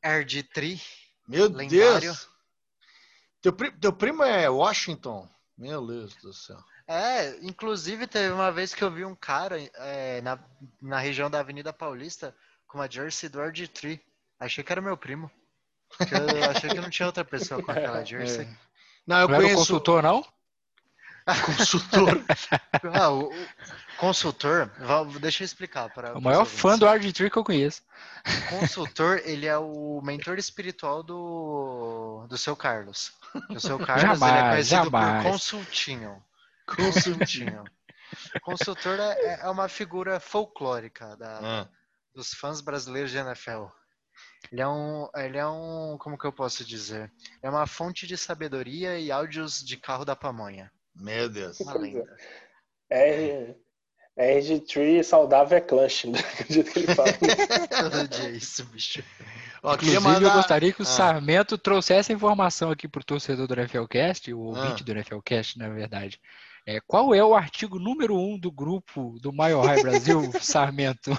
RG3. Meu lendário. Deus. Teu, pri- teu primo é Washington? Meu Deus do céu. É, inclusive teve uma vez que eu vi um cara é, na, na região da Avenida Paulista com uma jersey do RG3. Achei que era meu primo. Porque eu achei que não tinha outra pessoa com aquela jersey. Não, eu Não era o conheço consultor, não? consultor. Ah, o, o consultor, deixa eu explicar para O maior fã do RG3 que eu conheço. O consultor, ele é o mentor espiritual do, do seu Carlos. O seu Carlos ele é Jamais, conhecido jamais. por consultinho. Consultinho. Consultor é, é uma figura folclórica da, Ah, dos fãs brasileiros de NFL. Ele é um, ele é um, como que eu posso dizer? É uma fonte de sabedoria e áudios de carro da pamonha. Meu Deus. Uma lenda. É, é RG3 saudável é clutch, né? do jeito que ele fala. Todo dia é isso, bicho. Ó, Inclusive, eu mandar... gostaria que o Ah. Sarmento trouxesse a informação aqui pro torcedor do NFLcast, o Ah. ouvinte do NFLcast, na verdade. É, qual é o artigo número um do grupo do Mile High Brasil, Sarmento?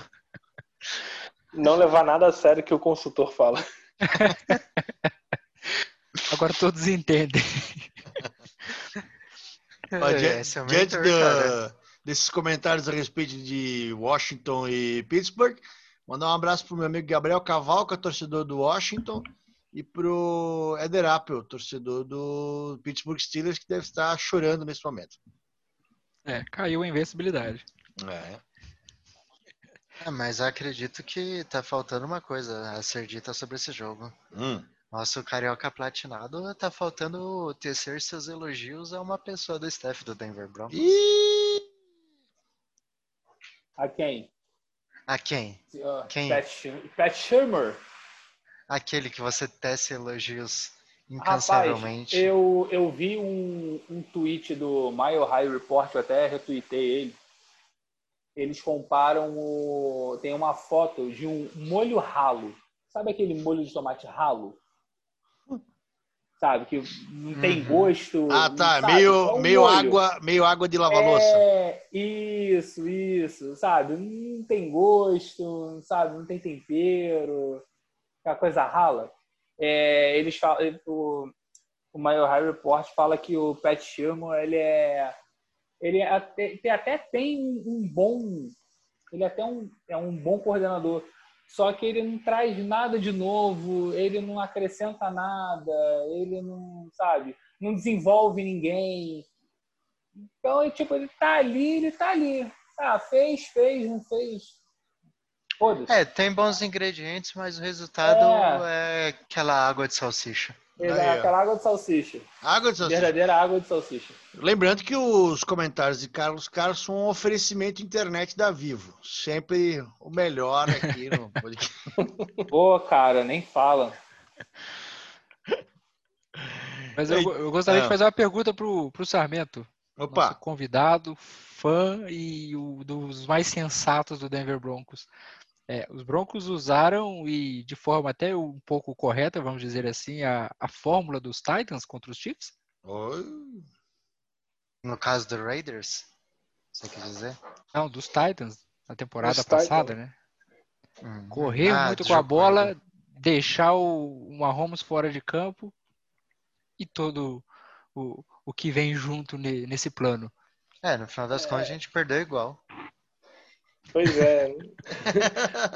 Não levar nada a sério que o consultor fala. Agora todos entendem. Esse é o diante cara. da- desses comentários a respeito de Washington e Pittsburgh, mandar um abraço pro meu amigo Gabriel Cavalca, torcedor do Washington, e pro Eder Appel, torcedor do Pittsburgh Steelers, que deve estar chorando nesse momento. É, caiu a invencibilidade. É. É, mas eu acredito que tá faltando uma coisa a ser dita sobre esse jogo. Hum. Nosso carioca platinado tá faltando tecer seus elogios a uma pessoa do staff do Denver Broncos. Ih, A quem? A quem? Uh, Quem? Pat, Pat Shermer. Aquele que você tece elogios Rapaz, incansavelmente. eu, eu vi um, um tweet do Mile High Report, eu até retuitei ele. Eles comparam o. Tem uma foto de um molho ralo. Sabe aquele molho de tomate ralo? Sabe? Que não tem Uhum. gosto. Ah, tá. sabe? Meio, É um meio, molho. água, meio água de lavar louça. É, isso, isso, sabe? Não tem gosto, sabe? Não tem tempero, aquela coisa rala. É, eles falam, o, o Mile High Report fala que o Pat Shermer, ele é, ele até, tem- até tem um, bom, ele até um, é um bom coordenador, só que ele não traz nada de novo, ele não acrescenta nada, ele não, sabe? Não desenvolve ninguém. Então, é, tipo, ele tá ali, ele tá ali. Ah, fez, fez, não fez. Foda-se. É, tem bons ingredientes, mas o resultado é, aquela água de salsicha. Ele aí, é aquela água de salsicha. Água de salsicha. Verdadeira água de salsicha. Lembrando que os comentários de Carlos Carlos são um oferecimento internet da Vivo. Sempre o melhor aqui no podcast. Pô, cara, nem fala. Mas eu, eu gostaria Ah. de fazer uma pergunta pro, pro Sarmento, nosso Opa, convidado, fã e o dos mais sensatos do Denver Broncos. É, os Broncos usaram, e de forma até um pouco correta, vamos dizer assim, a, a fórmula dos Titans contra os Chiefs? Oi. No caso do Raiders, você quer dizer? Não, dos Titans, na temporada Dos passada, Titans. né? Hum. Correr Ah, muito com a bola, corrido. deixar o, o Mahomes fora de campo e todo o, o que vem junto ne- nesse plano. É, no final das contas a gente perdeu igual. Pois é.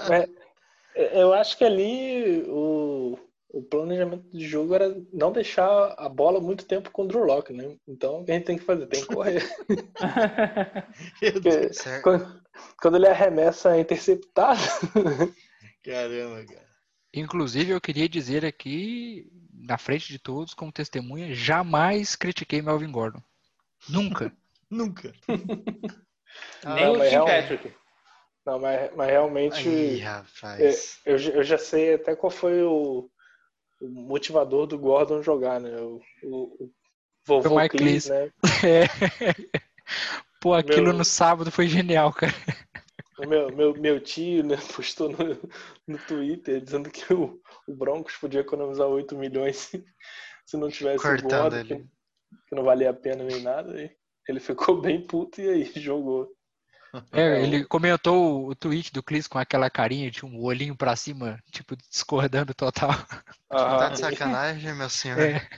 Mas eu acho que ali o, o planejamento de jogo era não deixar a bola muito tempo com o Drew Locke, né? Então o que a gente tem que fazer? Tem que correr. Porque quando, quando ele arremessa interceptado, Caramba, cara. Inclusive, eu queria dizer aqui, na frente de todos, como testemunha, jamais critiquei Melvin Gordon. Nunca. Nunca. Nem não, o Tim Patrick. Não, mas, mas realmente Aí, rapaz. eu, já- eu já sei até qual foi o, o motivador do Gordon jogar, né? O, o, o vovô Mike Cleese, né? É. Pô, aquilo Meu- no sábado foi genial, cara. O meu, meu, meu tio né, postou no, no Twitter dizendo que o, o Broncos podia economizar 8 milhões se, se não tivesse o Cortando Gordon, ele. que, que não valia a pena nem nada. E ele ficou bem puto e aí jogou. É, ele comentou o, o tweet do Clis com aquela carinha de um olhinho pra cima, tipo, discordando total. Tá de sacanagem, meu senhor. É.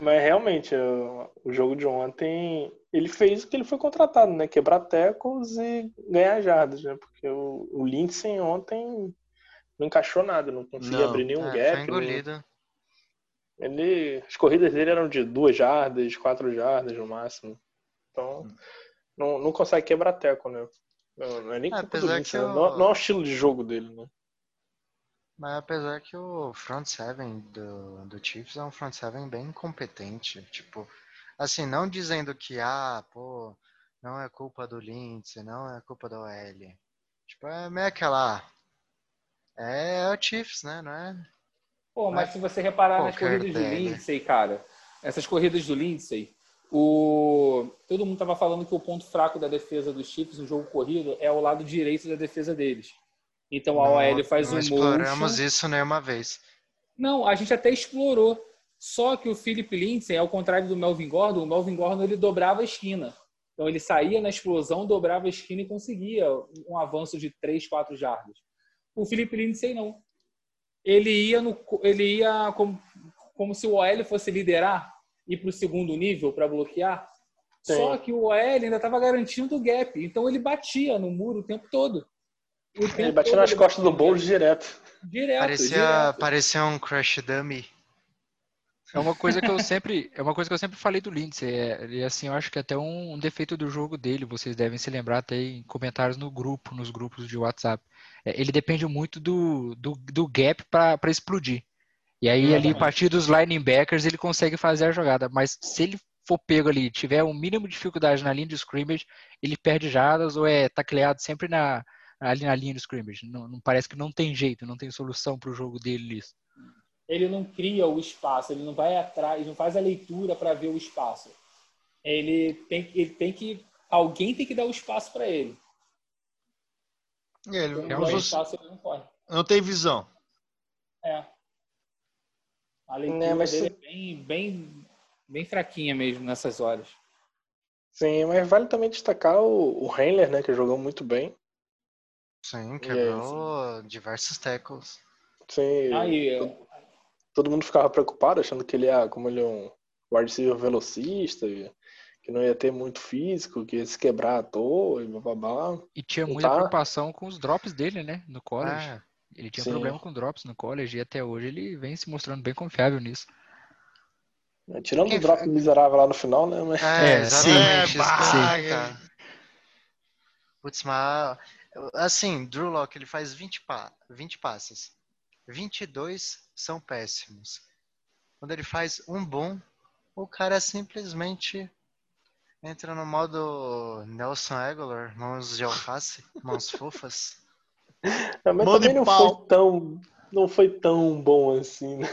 Mas realmente, o, o jogo de ontem, ele fez o que ele foi contratado, né? Quebrar tecos e ganhar jardas, né? Porque o, o Lindsay ontem não encaixou nada, não conseguia Não. abrir nenhum É, gap. foi né? engolido. Ele, as corridas dele eram de duas jardas, quatro jardas no máximo. Então, não, não consegue quebrar teco, né? Não, não é nem culpa do que né? o- não, não é o estilo de jogo dele, né? Mas apesar que o front seven do, do Chiefs é um front seven bem competente. Tipo, assim, não dizendo que, ah, pô, não é culpa do Lindsay, não é culpa da OL. Tipo, é meio aquela, ah, É o Chiefs, né? Não é? Pô, mas se você reparar nas corridas do ideia. Lindsay, cara, essas corridas do Lindsay, o... todo mundo tava falando que o ponto fraco da defesa dos Chiefs no jogo corrido é o lado direito da defesa deles. Então a OL faz não um exploramos motion. isso nenhuma vez. Não, a gente até explorou. Só que o Philip Lindsay, ao contrário do Melvin Gordon, o Melvin Gordon ele dobrava a esquina. Então ele saía na explosão, dobrava a esquina e conseguia um avanço de 3, 4 jardas. O Philip Lindsay não. Ele ia, no, ele ia como, como se o OL fosse liderar, ir para o segundo nível para bloquear. Sim. Só que o OL ainda estava garantindo o gap. Então ele batia no muro o tempo todo. O tempo Ele batia todo nas ele costas do Bowles direto. Direto, Parecia, direto. parecia um crash dummy. É uma coisa que eu sempre, é uma coisa que eu sempre falei do Lindsay. É, e assim, eu acho que até um, um defeito do jogo dele, vocês devem se lembrar até em comentários no grupo, nos grupos de WhatsApp. É, ele depende muito do, do, do gap para explodir. E aí, ali, a partir dos linebackers, ele consegue fazer a jogada. Mas se ele for pego ali, tiver um mínimo de dificuldade na linha de scrimmage, ele perde jardas ou é tacleado sempre na, ali na linha de scrimmage. Não, não parece que não tem jeito, não tem solução para o jogo dele nisso. ele não cria o espaço, ele não vai atrás, ele não faz a leitura para ver o espaço. Ele tem, ele tem que. Alguém tem que dar o espaço para ele. E ele Se não o espaço, ele não corre. não tem visão. É. A leitura É, mas dele se- é bem, bem, bem fraquinha mesmo nessas horas. Sim, mas vale também destacar o, o Handler, né, que jogou muito bem. Sim, aí, quebrou diversos tackles. Sim, Aí, todo, todo mundo ficava preocupado, achando que ele ia, como ele é um wide receiver velocista, que não ia ter muito físico, que ia se quebrar à toa e babá. E tinha Não muita tá? preocupação com os drops dele, né? No college. Ah, Ele tinha Sim. problema com drops no college e até hoje ele vem se mostrando bem confiável nisso. Tirando Quem o drop miserável lá no final, né? Mas... é, É, exatamente. comentar. Putz, mas assim, Drew Locke ele faz 20, pa 20 passes. 22 são péssimos. Quando ele faz um bom, o cara simplesmente entra no modo Nelson Aguilar, mãos de alface, mãos fofas. Mas Mão de também não pau. foi tão. Não foi tão bom assim, né?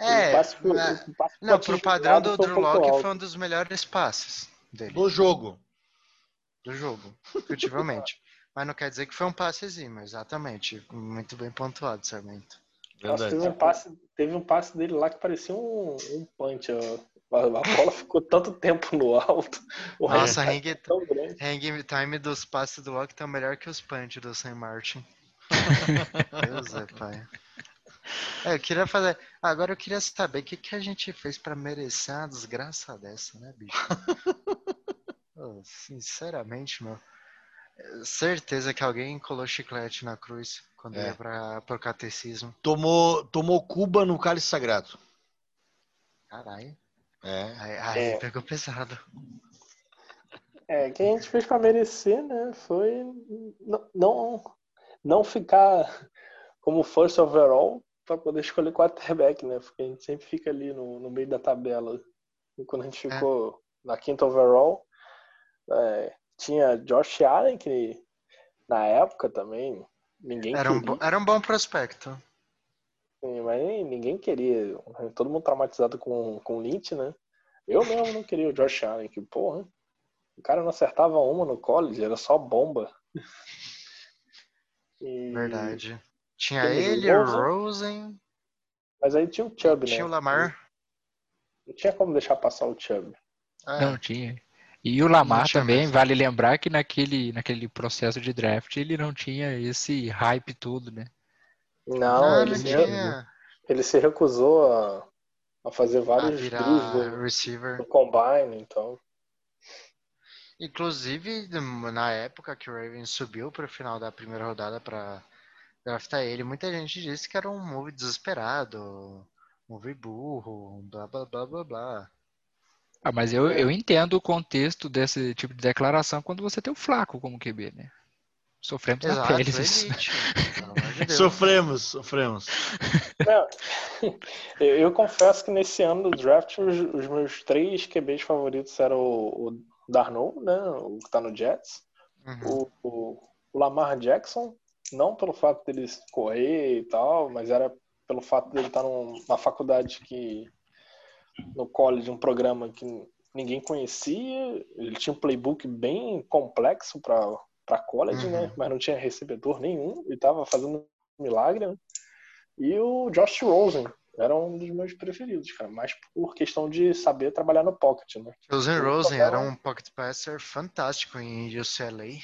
É, o passe foi- mas- o passe não, foi pro padrão do Drew Locke foi um dos melhores passes dele, Do jogo. do jogo, efetivamente. Mas não quer dizer que foi um passe exímio, exatamente. Muito bem pontuado, Sarmento. Nossa, teve um passe, teve um passe dele lá que parecia um, um punch. Ó. A, a bola ficou tanto tempo no alto. O Nossa, hang hang, tão grande. hang time dos passes do Locke tá melhor que os punch do Sam Martin. Deus é pai. É, eu queria fazer. Agora eu queria saber o que, que a gente fez pra merecer uma desgraça dessa, né, bicho? Ô, sinceramente, meu. é, Certeza que alguém colou chiclete na cruz quando É. ia pra, pro catecismo. Tomou, tomou Cuba no cálice sagrado. Caralho. É. Aí, É. pegou pesado. É, o que a gente fez pra merecer, né? Foi não, não, não ficar como first overall para poder escolher quarterback, né? Porque a gente sempre fica ali no, no meio da tabela. E quando a gente É. ficou na quinta overall, é, tinha Josh Allen, que na época também ninguém Era um, queria. bo- era um bom prospecto. Sim, mas ninguém queria. Todo mundo traumatizado com, com o Lynch, né? Eu mesmo não queria o Josh Allen, que porra. O cara não acertava uma no college, era só bomba. E- Verdade. Tinha ele, o Rosen. Rosen, Mas aí tinha o Chubb, né? tinha o Lamar. Não tinha como deixar passar o Chubb. É, Não tinha. E o Lamar tinha também, vale lembrar que naquele, naquele processo de draft ele não tinha esse hype todo, né? Não, não, ele, não se, tinha ele se recusou a, a fazer a vários virar drills do, receiver. do Combine, então. Inclusive, na época que o Ravens subiu para o final da primeira rodada para draftar ele, muita gente disse que era um move desesperado, um move burro, blá blá blá blá blá. Ah, mas eu, eu entendo o contexto desse tipo de declaração quando você tem o Flaco como QB, né? Sofremos na Exato, pele amor de Deus. Sofremos, sofremos. Não, eu, eu confesso que nesse ano do draft os, os meus três QBs favoritos eram o, o Darnold, né, o que tá no Jets, Uhum. o, o- o Lamar Jackson Não pelo fato dele correr e tal, mas era pelo fato dele estar numa faculdade que. no college, um programa que ninguém conhecia. Ele tinha um playbook bem complexo para college, Uhum. né? Mas não tinha recebedor nenhum. E estava fazendo um milagre. né? E o Josh Rosen era um dos meus preferidos, cara. Mais por questão de saber trabalhar no pocket, né? Rosen Rosen era um pocket passer fantástico em UCLA.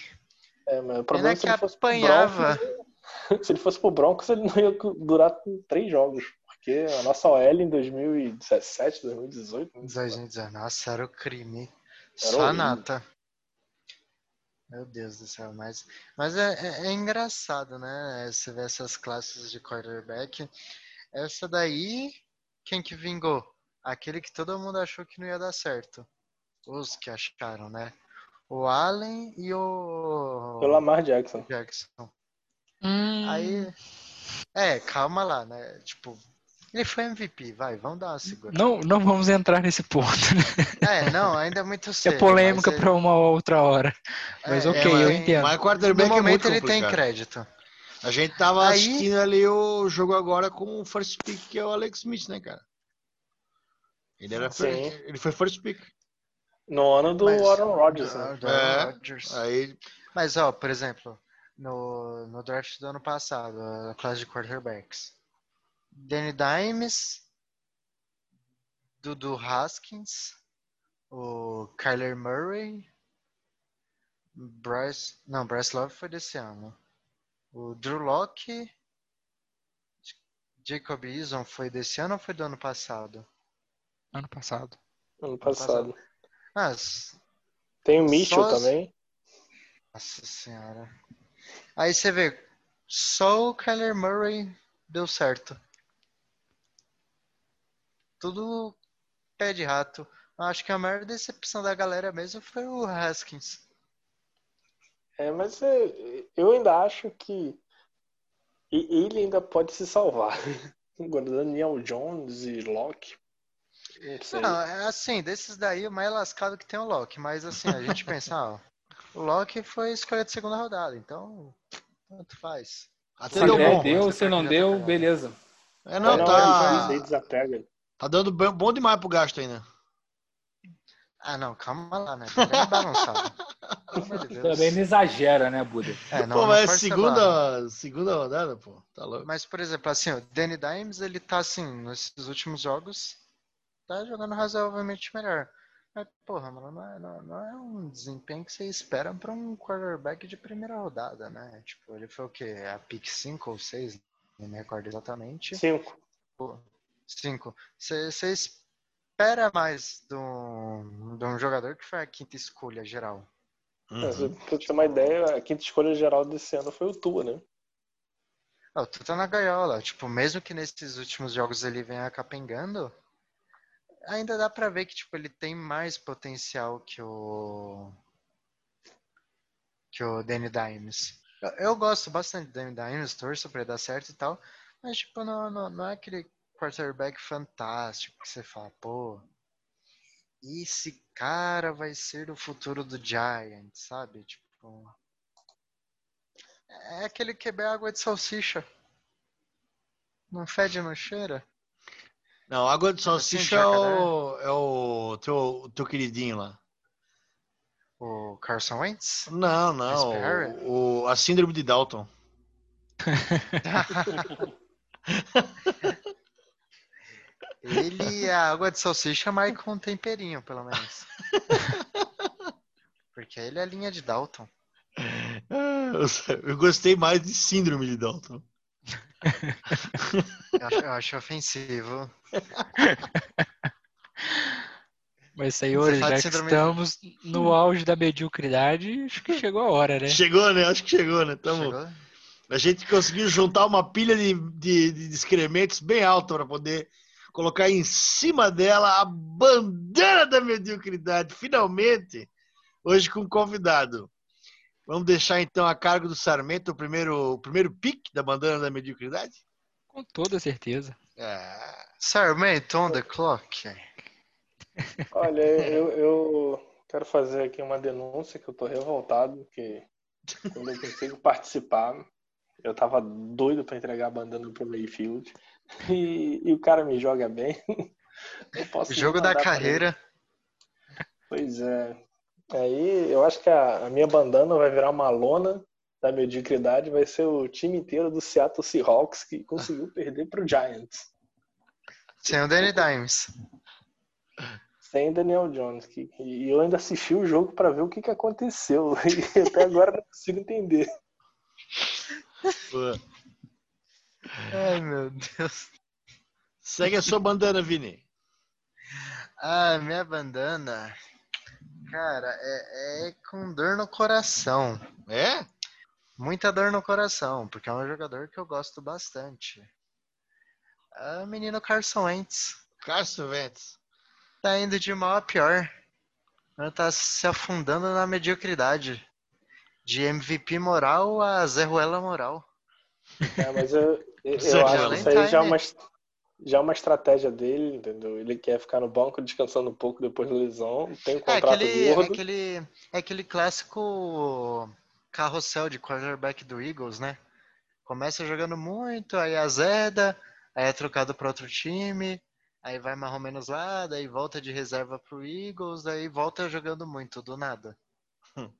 É, mas o problema é que se ele apanhava. Broncos, se ele fosse pro Broncos, ele não ia durar três jogos. Porque a nossa OL em 2017, 2018, não sei lá. 2019, nossa, era o crime. Era Só horrível. nata. Meu Deus do céu, mas, mas é, é- é engraçado, né? Você vê essas classes de quarterback. Essa daí, quem que vingou? Aquele que todo mundo achou que não ia dar certo. Os que acharam, né? O Allen e o Pelo Lamar Jackson. Jackson. Hum, Aí. É, calma lá, né? Tipo, ele foi MVP, vai, vamos dar uma segura. não, não vamos entrar nesse ponto. né? É, não, ainda é muito É cedo. polêmica mas é- para uma outra hora. Mas é, ok, é, eu mas- entendo. Mas No quarterback é muito momento ele tem crédito. A gente tava Aí- assistindo ali o jogo agora com o first pick, que é o Alex Smith, né, cara? Ele, era Sim. ele foi first pick. No ano do Mas- Aaron Rodgers, né? Do É. Rodgers. Aí, Mas, ó, por exemplo, no, no draft do ano passado, a classe de quarterbacks. Danny Dimes, Dudu Haskins, o Kyler Murray, Bryce. Não, Bryce Love foi desse ano. O Drew Locke, Jacob Eason foi desse ano ou foi do ano passado? Ano passado. Ano passado. Ah, Tem o Mitchell Só- também. Nossa senhora. Aí você vê, só o Kyler Murray deu certo. Tudo pé de rato. Acho que a maior decepção da galera mesmo foi o Haskins. É, mas é, eu ainda acho que e- ele ainda pode se salvar. Agora, Daniel Jones e Locke. Não é assim, desses daí o mais lascado que tem é o Locke. Mas assim, a gente pensa, ó, o Locke foi escolha de segunda rodada, então tanto faz. até Se deu bom. deu, se não deu, beleza. É, não, Não, tá, ele desapega. Tá dando bom demais pro gasto ainda. Ah, não, calma lá, né? Tá balançado. De Deus. Também não exagera, né, Buda? É, não, pô, não mas é barra. segunda, segunda rodada, pô. Tá louco. Mas, por exemplo, assim, o Danny Dimes, ele tá assim, nesses últimos jogos, tá jogando razoavelmente melhor. Mas, porra, mano, não é, não, não é um desempenho que você espera pra um quarterback de primeira rodada, né? Tipo, ele foi o quê? A pick 5 ou 6? Não me recordo exatamente. Cinco. 5. Você você espera mais de um, de um jogador que foi a quinta escolha geral. É, Uhum. Pra te ter uma ideia, a quinta escolha geral desse ano foi o Tua, né? Oh, tu tá na gaiola. Tipo, mesmo que nesses últimos jogos ele venha capengando, ainda dá pra ver que tipo, ele tem mais potencial que o. que o Danny Dimes. Eu, eu gosto bastante do Danny Dimes, torço pra ele dar certo e tal, mas tipo, não, não, não é aquele quarterback fantástico que você fala, pô. Esse cara vai ser o futuro do Giants, sabe? Tipo. É aquele que bebe água de salsicha. Não fede, não cheira? Não, água de Tipo assim, salsicha é o, é o teu, teu queridinho lá. O Carson Wentz? Não, não. O, o- a síndrome de Dalton. Ele, a água de salsicha, marca um temperinho, pelo menos. Porque ele é a linha de Dalton. Eu, gostei mais de síndrome de Dalton. Eu acho, eu acho ofensivo. Mas, senhores, já de que estamos no auge da mediocridade, acho que chegou a hora, né? Chegou, né? Acho que chegou, né? Tamo, Chegou? a gente conseguiu juntar uma pilha de, de, de excrementos bem alta para poder colocar em cima dela a bandeira da mediocridade. Finalmente, hoje com um convidado. Vamos deixar então a cargo do Sarmento o primeiro, o primeiro pique da bandeira da mediocridade? Com toda certeza. Ah, Sarmento on the clock. Olha, eu, eu quero fazer aqui uma denúncia que eu tô revoltado, que quando eu consigo participar, Eu tava doido pra entregar a bandana pro Mayfield. E, e o cara me joga bem. Jogo da carreira. Pois é. Aí eu acho que a, a minha bandana vai virar uma lona da mediocridade, vai ser o time inteiro do Seattle Seahawks que conseguiu perder pro Giants. Sem o Danny Dimes. Sem Daniel Jones. Que, e eu ainda assisti o jogo pra ver o que, que aconteceu. E até agora não consigo entender. Ai, meu Deus. Segue a sua bandana, Vini. Ah, minha bandana. Cara, é, é com dor no coração. É? Muita dor no coração, porque é um jogador que eu gosto bastante. É o menino Carson Wentz. Carson Wentz. Tá indo de mal a pior. Ele tá se afundando na mediocridade. De MVP moral a Zé Ruela moral. É, mas eu, eu, acho que isso aí já é, uma, já é uma estratégia dele, entendeu? Ele quer ficar no banco descansando um pouco depois da lesão. Tem um É contrato aquele, é gordo. aquele, é aquele clássico carrossel de quarterback do Eagles, né? Começa jogando muito, aí azeda, aí é trocado para outro time, aí vai mais ou menos lá, daí volta de reserva pro Eagles, daí volta jogando muito, do nada.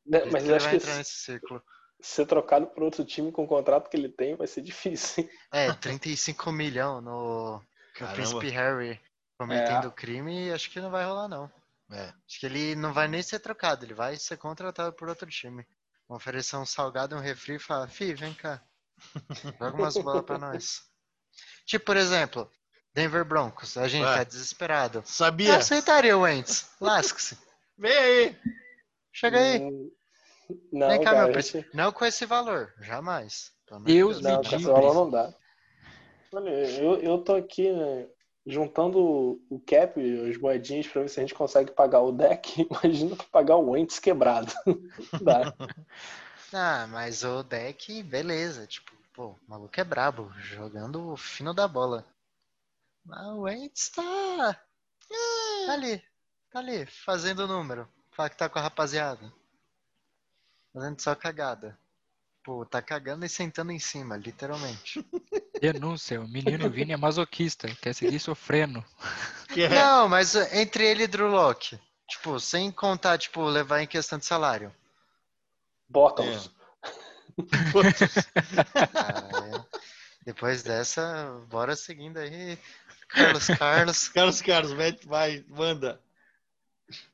Né, Mas ele acho vai que entrar nesse ciclo. Ser trocado por outro time com o contrato que ele tem vai ser difícil. É, 35 milhão no, no Caramba. Príncipe Harry cometendo crime, acho que não vai rolar não. É. Acho que ele não vai nem ser trocado, ele vai ser contratado por outro time. Vão oferecer um salgado, um refri e falar, Fi, vem cá. Joga umas bolas pra nós. Tipo, por exemplo, Denver Broncos, a gente Ué. tá desesperado. Sabia? Eu aceitaria o Wentz. Lasque-se. Vem aí. Chega aí. Não, Vem cá, cara, meu gente- Não com esse valor. Jamais. Deus não, me diga. não dá. Olha, eu, eu tô aqui, né, juntando o cap, as moedinhas, pra ver se a gente consegue pagar o deck. Imagina pagar o Wentz quebrado. Não dá. Ah, mas o deck, beleza. Tipo, pô, o maluco é brabo, jogando o fino da bola. Mas o Wentz tá. Tá ali. Tá ali, fazendo o número. Fala que tá com a rapaziada. Fazendo só cagada. Pô, tá cagando e sentando em cima, literalmente. Denúncia, o menino Vini é masoquista, quer seguir sofrendo. Que é. Não, mas entre ele e Drew Locke, tipo, sem contar, tipo, levar em questão de salário. Bottoms. Ah, é. Depois dessa, bora seguindo aí. Carlos Carlos. Carlos Carlos, vai, vai, manda.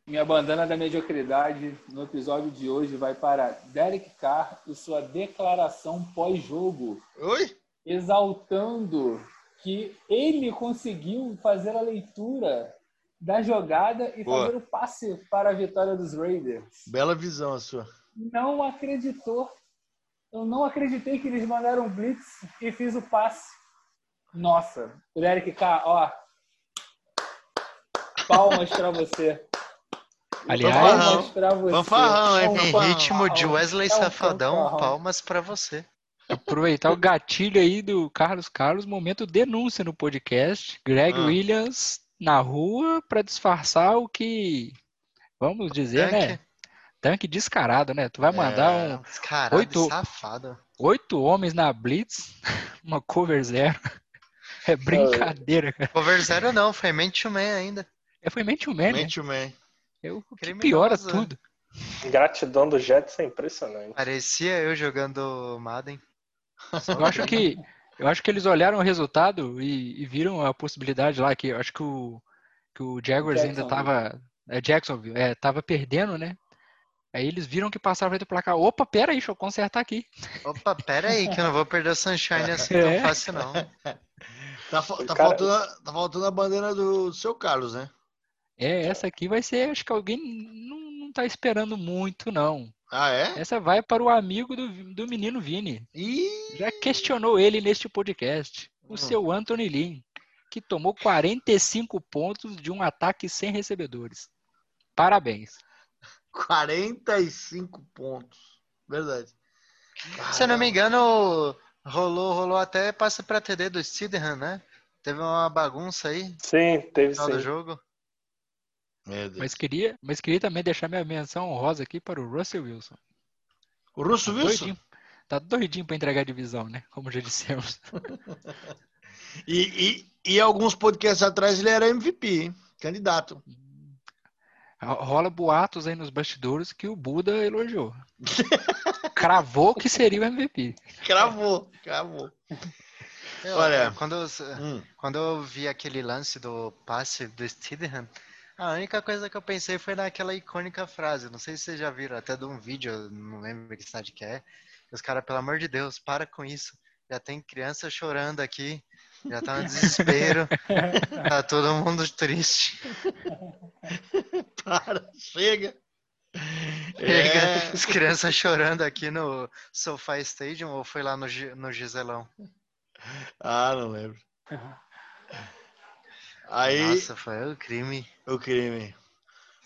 Minha bandana da mediocridade no episódio de hoje vai para Derek Carr e sua declaração pós-jogo, Oi? exaltando que ele conseguiu fazer a leitura da jogada e Boa. fazer o passe para a vitória dos Raiders. Bela visão a sua. Não acreditou. Eu não acreditei que eles mandaram blitz e fiz o passe. Nossa, o Derek Carr, ó. Palmas para você. Aliás, pra você. Fanfarrão, hein, Um Em ritmo de Wesley É um Safadão, fanfarrão. palmas pra você. aproveitar o gatilho aí do Carlos Carlos, momento denúncia no podcast. Greg Ah. Williams na rua para disfarçar o que, vamos dizer, né? Tanque, Tanque descarado, né? Tu vai mandar É. um, Descarado Oito- safado. oito homens na Blitz, uma cover zero. É brincadeira, cara. Cover zero não, foi Man to Man ainda. É, foi mente man, né? Mente o man. É o que Criminosa. piora tudo. Gratidão do Jets é impressionante. Parecia eu jogando Madden. Eu acho que eu acho que eles olharam o resultado e, e viram a possibilidade lá que eu acho que o que o Jaguars ainda Jacksonville. tava é, Jacksonville, é, tava perdendo, né? Aí eles viram que passava do placar. Opa, pera aí, deixa eu consertar aqui. Opa, pera aí, que eu não vou perder o Sunshine assim É. tão fácil não. Tá, tá Cara- faltando, tá faltando a bandeira do seu Carlos, né? É, essa aqui vai ser, acho que alguém não, não tá esperando muito, não. Ah, é? Essa vai para o amigo do, do menino Vini. Ih, Já questionou ele neste podcast. O Hum. seu Anthony Lynn, que tomou 45 pontos de um ataque sem recebedores. Parabéns. 45 pontos. Verdade. Se eu não me engano, rolou, rolou até passe pra TD do Steedham, né? Teve uma bagunça aí Sim, teve no final do sim. jogo. Mas queria, mas queria também deixar minha menção honrosa aqui para o Russell Wilson. O Russo Tá Wilson? doidinho, tá doidinho para entregar a divisão, né? Como já dissemos. E, e, e alguns podcasts atrás ele era MVP, hein? candidato. Rola boatos aí nos bastidores que o Buda elogiou. Cravou que seria o MVP. Cravou, cravou. Eu, Olha, quando, eu- Hum. quando eu vi aquele lance do passe do Stidham, a única coisa que eu pensei foi naquela icônica frase. Não sei se vocês já viram, até de um vídeo, não lembro que cidade que é. Os caras, pelo amor de Deus, para com isso. Já tem criança chorando aqui, já tá no desespero, tá todo mundo triste. Para, chega. Chega, É, As crianças chorando aqui no SoFi Stadium ou foi lá no, no Giselão? Ah, não lembro. Aí, Nossa, foi o crime. o crime.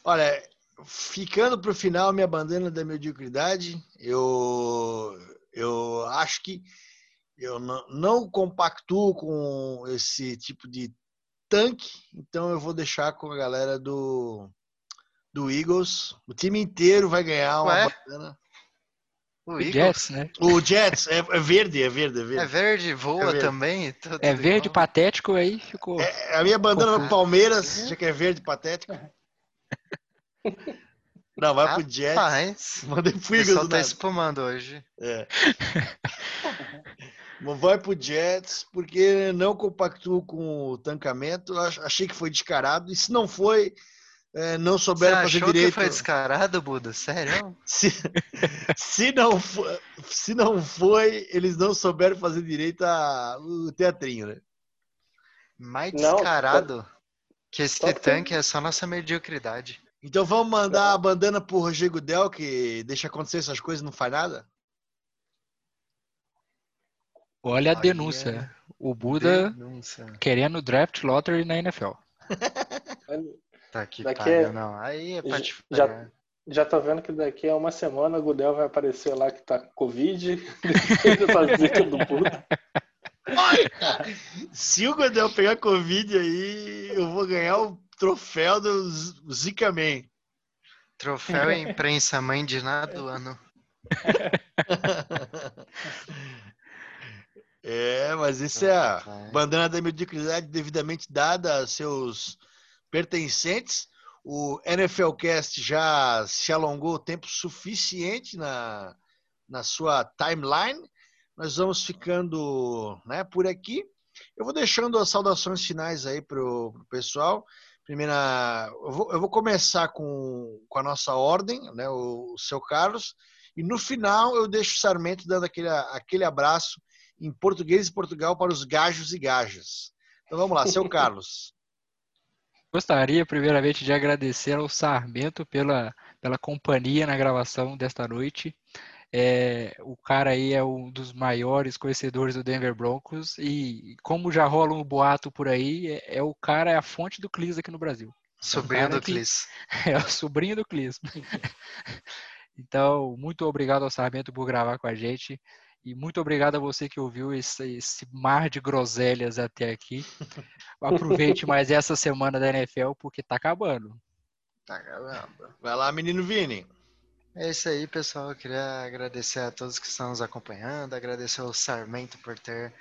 Olha, ficando pro final, minha bandana da mediocridade, eu, eu acho que eu não, não compactuo com esse tipo de tanque, então eu vou deixar com a galera do, do Eagles. O time inteiro vai ganhar uma Ué? bandana. O O Jets, né? O Jets é, é verde, é verde, é é verde. verde, voa É verde. também. tudo É verde, igual. patético, aí ficou. É, a minha bandana vai pro Palmeiras, já que é verde patético. Não, vai pro Jets. Rapaz, Mandei pro o Eagles pessoal do tá nada. espumando hoje. É. Mas Vai pro Jets, porque não compactuo com o tancamento. Ach- Achei que foi descarado. E se não foi, é, não Você souberam fazer achou que direito. foi descarado, Buda? Sério? Se, se, não foi, se não foi, eles não souberam fazer direito a, o teatrinho, né? Mais Não, descarado que esse tanque é só nossa mediocridade. Então vamos mandar a bandana pro Roger Gudel, que deixa acontecer essas coisas e não faz nada? Olha a Olha. denúncia. O Buda Denúncia. querendo draft lottery na NFL. Tá que Daqui pariu, é- não. Aí é pra te Já-. Já tô vendo que daqui a uma semana o Gudel vai aparecer lá que tá com Covid, da zica do Buda. Se o Gudel pegar Covid aí, eu vou ganhar o troféu do Zika Man. Troféu imprensa, mãe de nada do ano. É, mas isso é a bandana da mediocridade devidamente dada a seus pertencentes. O NFLcast já se alongou o tempo suficiente na, na sua timeline. Nós vamos ficando né, por aqui. Eu vou deixando as saudações finais aí pro, pro pessoal. Primeira, eu vou, eu vou começar com, com a nossa ordem, né, o, o seu Carlos, e no final eu deixo o Sarmento dando aquele, aquele abraço em português de Portugal para os gajos e gajas. Então vamos lá, seu Carlos. Gostaria, primeiramente, de agradecer ao Sarmento pela, pela companhia na gravação desta noite. É, o cara aí é um dos maiores conhecedores do Denver Broncos e como já rola um boato por aí, é, é o cara, é a fonte do Clis aqui no Brasil. Sobrinho cara do que- Clis. É o sobrinho do Clis. Então, muito obrigado ao Sarmento por gravar com a gente. E muito obrigado a você que ouviu esse, esse mar de groselhas até aqui. Aproveite mais essa semana da NFL, porque tá acabando. Tá, caramba. Vai lá, menino Vini. É isso aí, pessoal. Eu queria agradecer a todos que estão nos acompanhando, agradecer ao Sarmento por ter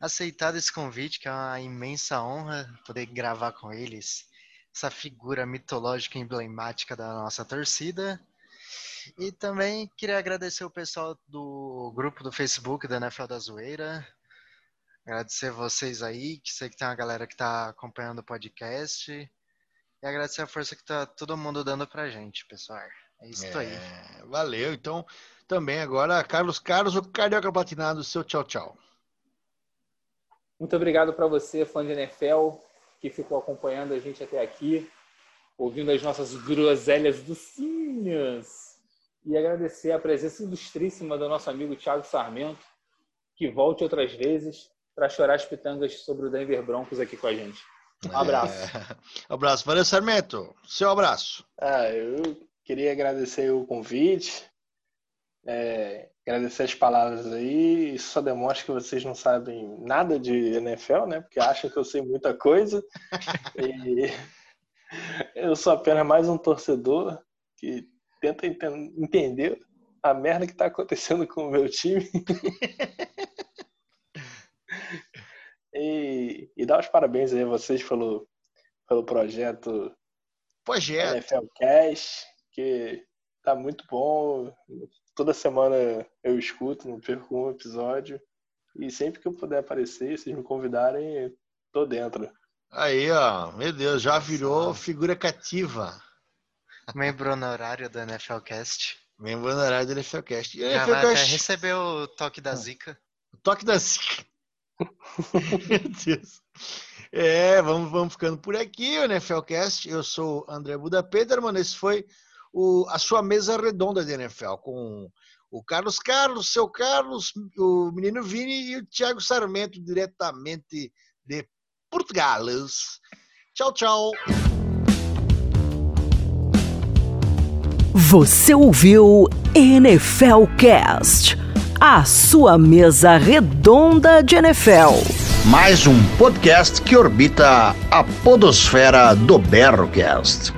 aceitado esse convite, que é uma imensa honra poder gravar com eles, essa figura mitológica e emblemática da nossa torcida. E também queria agradecer o pessoal do grupo do Facebook da NFL da Zoeira. Agradecer vocês aí, que sei que tem uma galera que está acompanhando o podcast. E agradecer a força que tá todo mundo dando pra gente, pessoal. É isso aí. É, valeu. Então, também agora, Carlos Carlos, o Carioca Platinado, seu tchau, tchau. Muito obrigado para você, fã de NFL, que ficou acompanhando a gente até aqui, ouvindo as nossas groselhas docinhas. E agradecer a presença ilustríssima do nosso amigo Thiago Sarmento, que volte outras vezes para chorar as pitangas sobre o Denver Broncos aqui com a gente. Um abraço. É, abraço. Valeu, Sarmento. Seu abraço. Ah, eu queria agradecer o convite, é, agradecer as palavras aí. Isso só demonstra que vocês não sabem nada de NFL, né? Porque acham que eu sei muita coisa. E eu sou apenas mais um torcedor que tenta enten- entender a a merda que tá acontecendo com o meu time. e, e dar os parabéns aí a vocês pelo, pelo projeto Projeto. NFL Cash, que tá muito bom. Toda semana eu escuto, não perco um episódio. E sempre que eu puder aparecer, se me convidarem, tô dentro. Aí, ó, meu Deus, já virou figura cativa. Membro honorário do NFLcast. Membro honorário do NFLcast. E o Já vai até NFLcast, receber o toque da zica. toque da zica. Meu Deus. É, vamos, vamos ficando por aqui, o NFLcast. Eu sou o André Buda Peterman. Esse foi o, a sua mesa redonda de NFL, com o Carlos Carlos, seu Carlos, o menino Vini e o Thiago Sarmento, diretamente de Portugal. Tchau, tchau. Você ouviu NFL Cast, a sua mesa redonda de NFL. Mais um podcast que orbita a podosfera do Berrocast.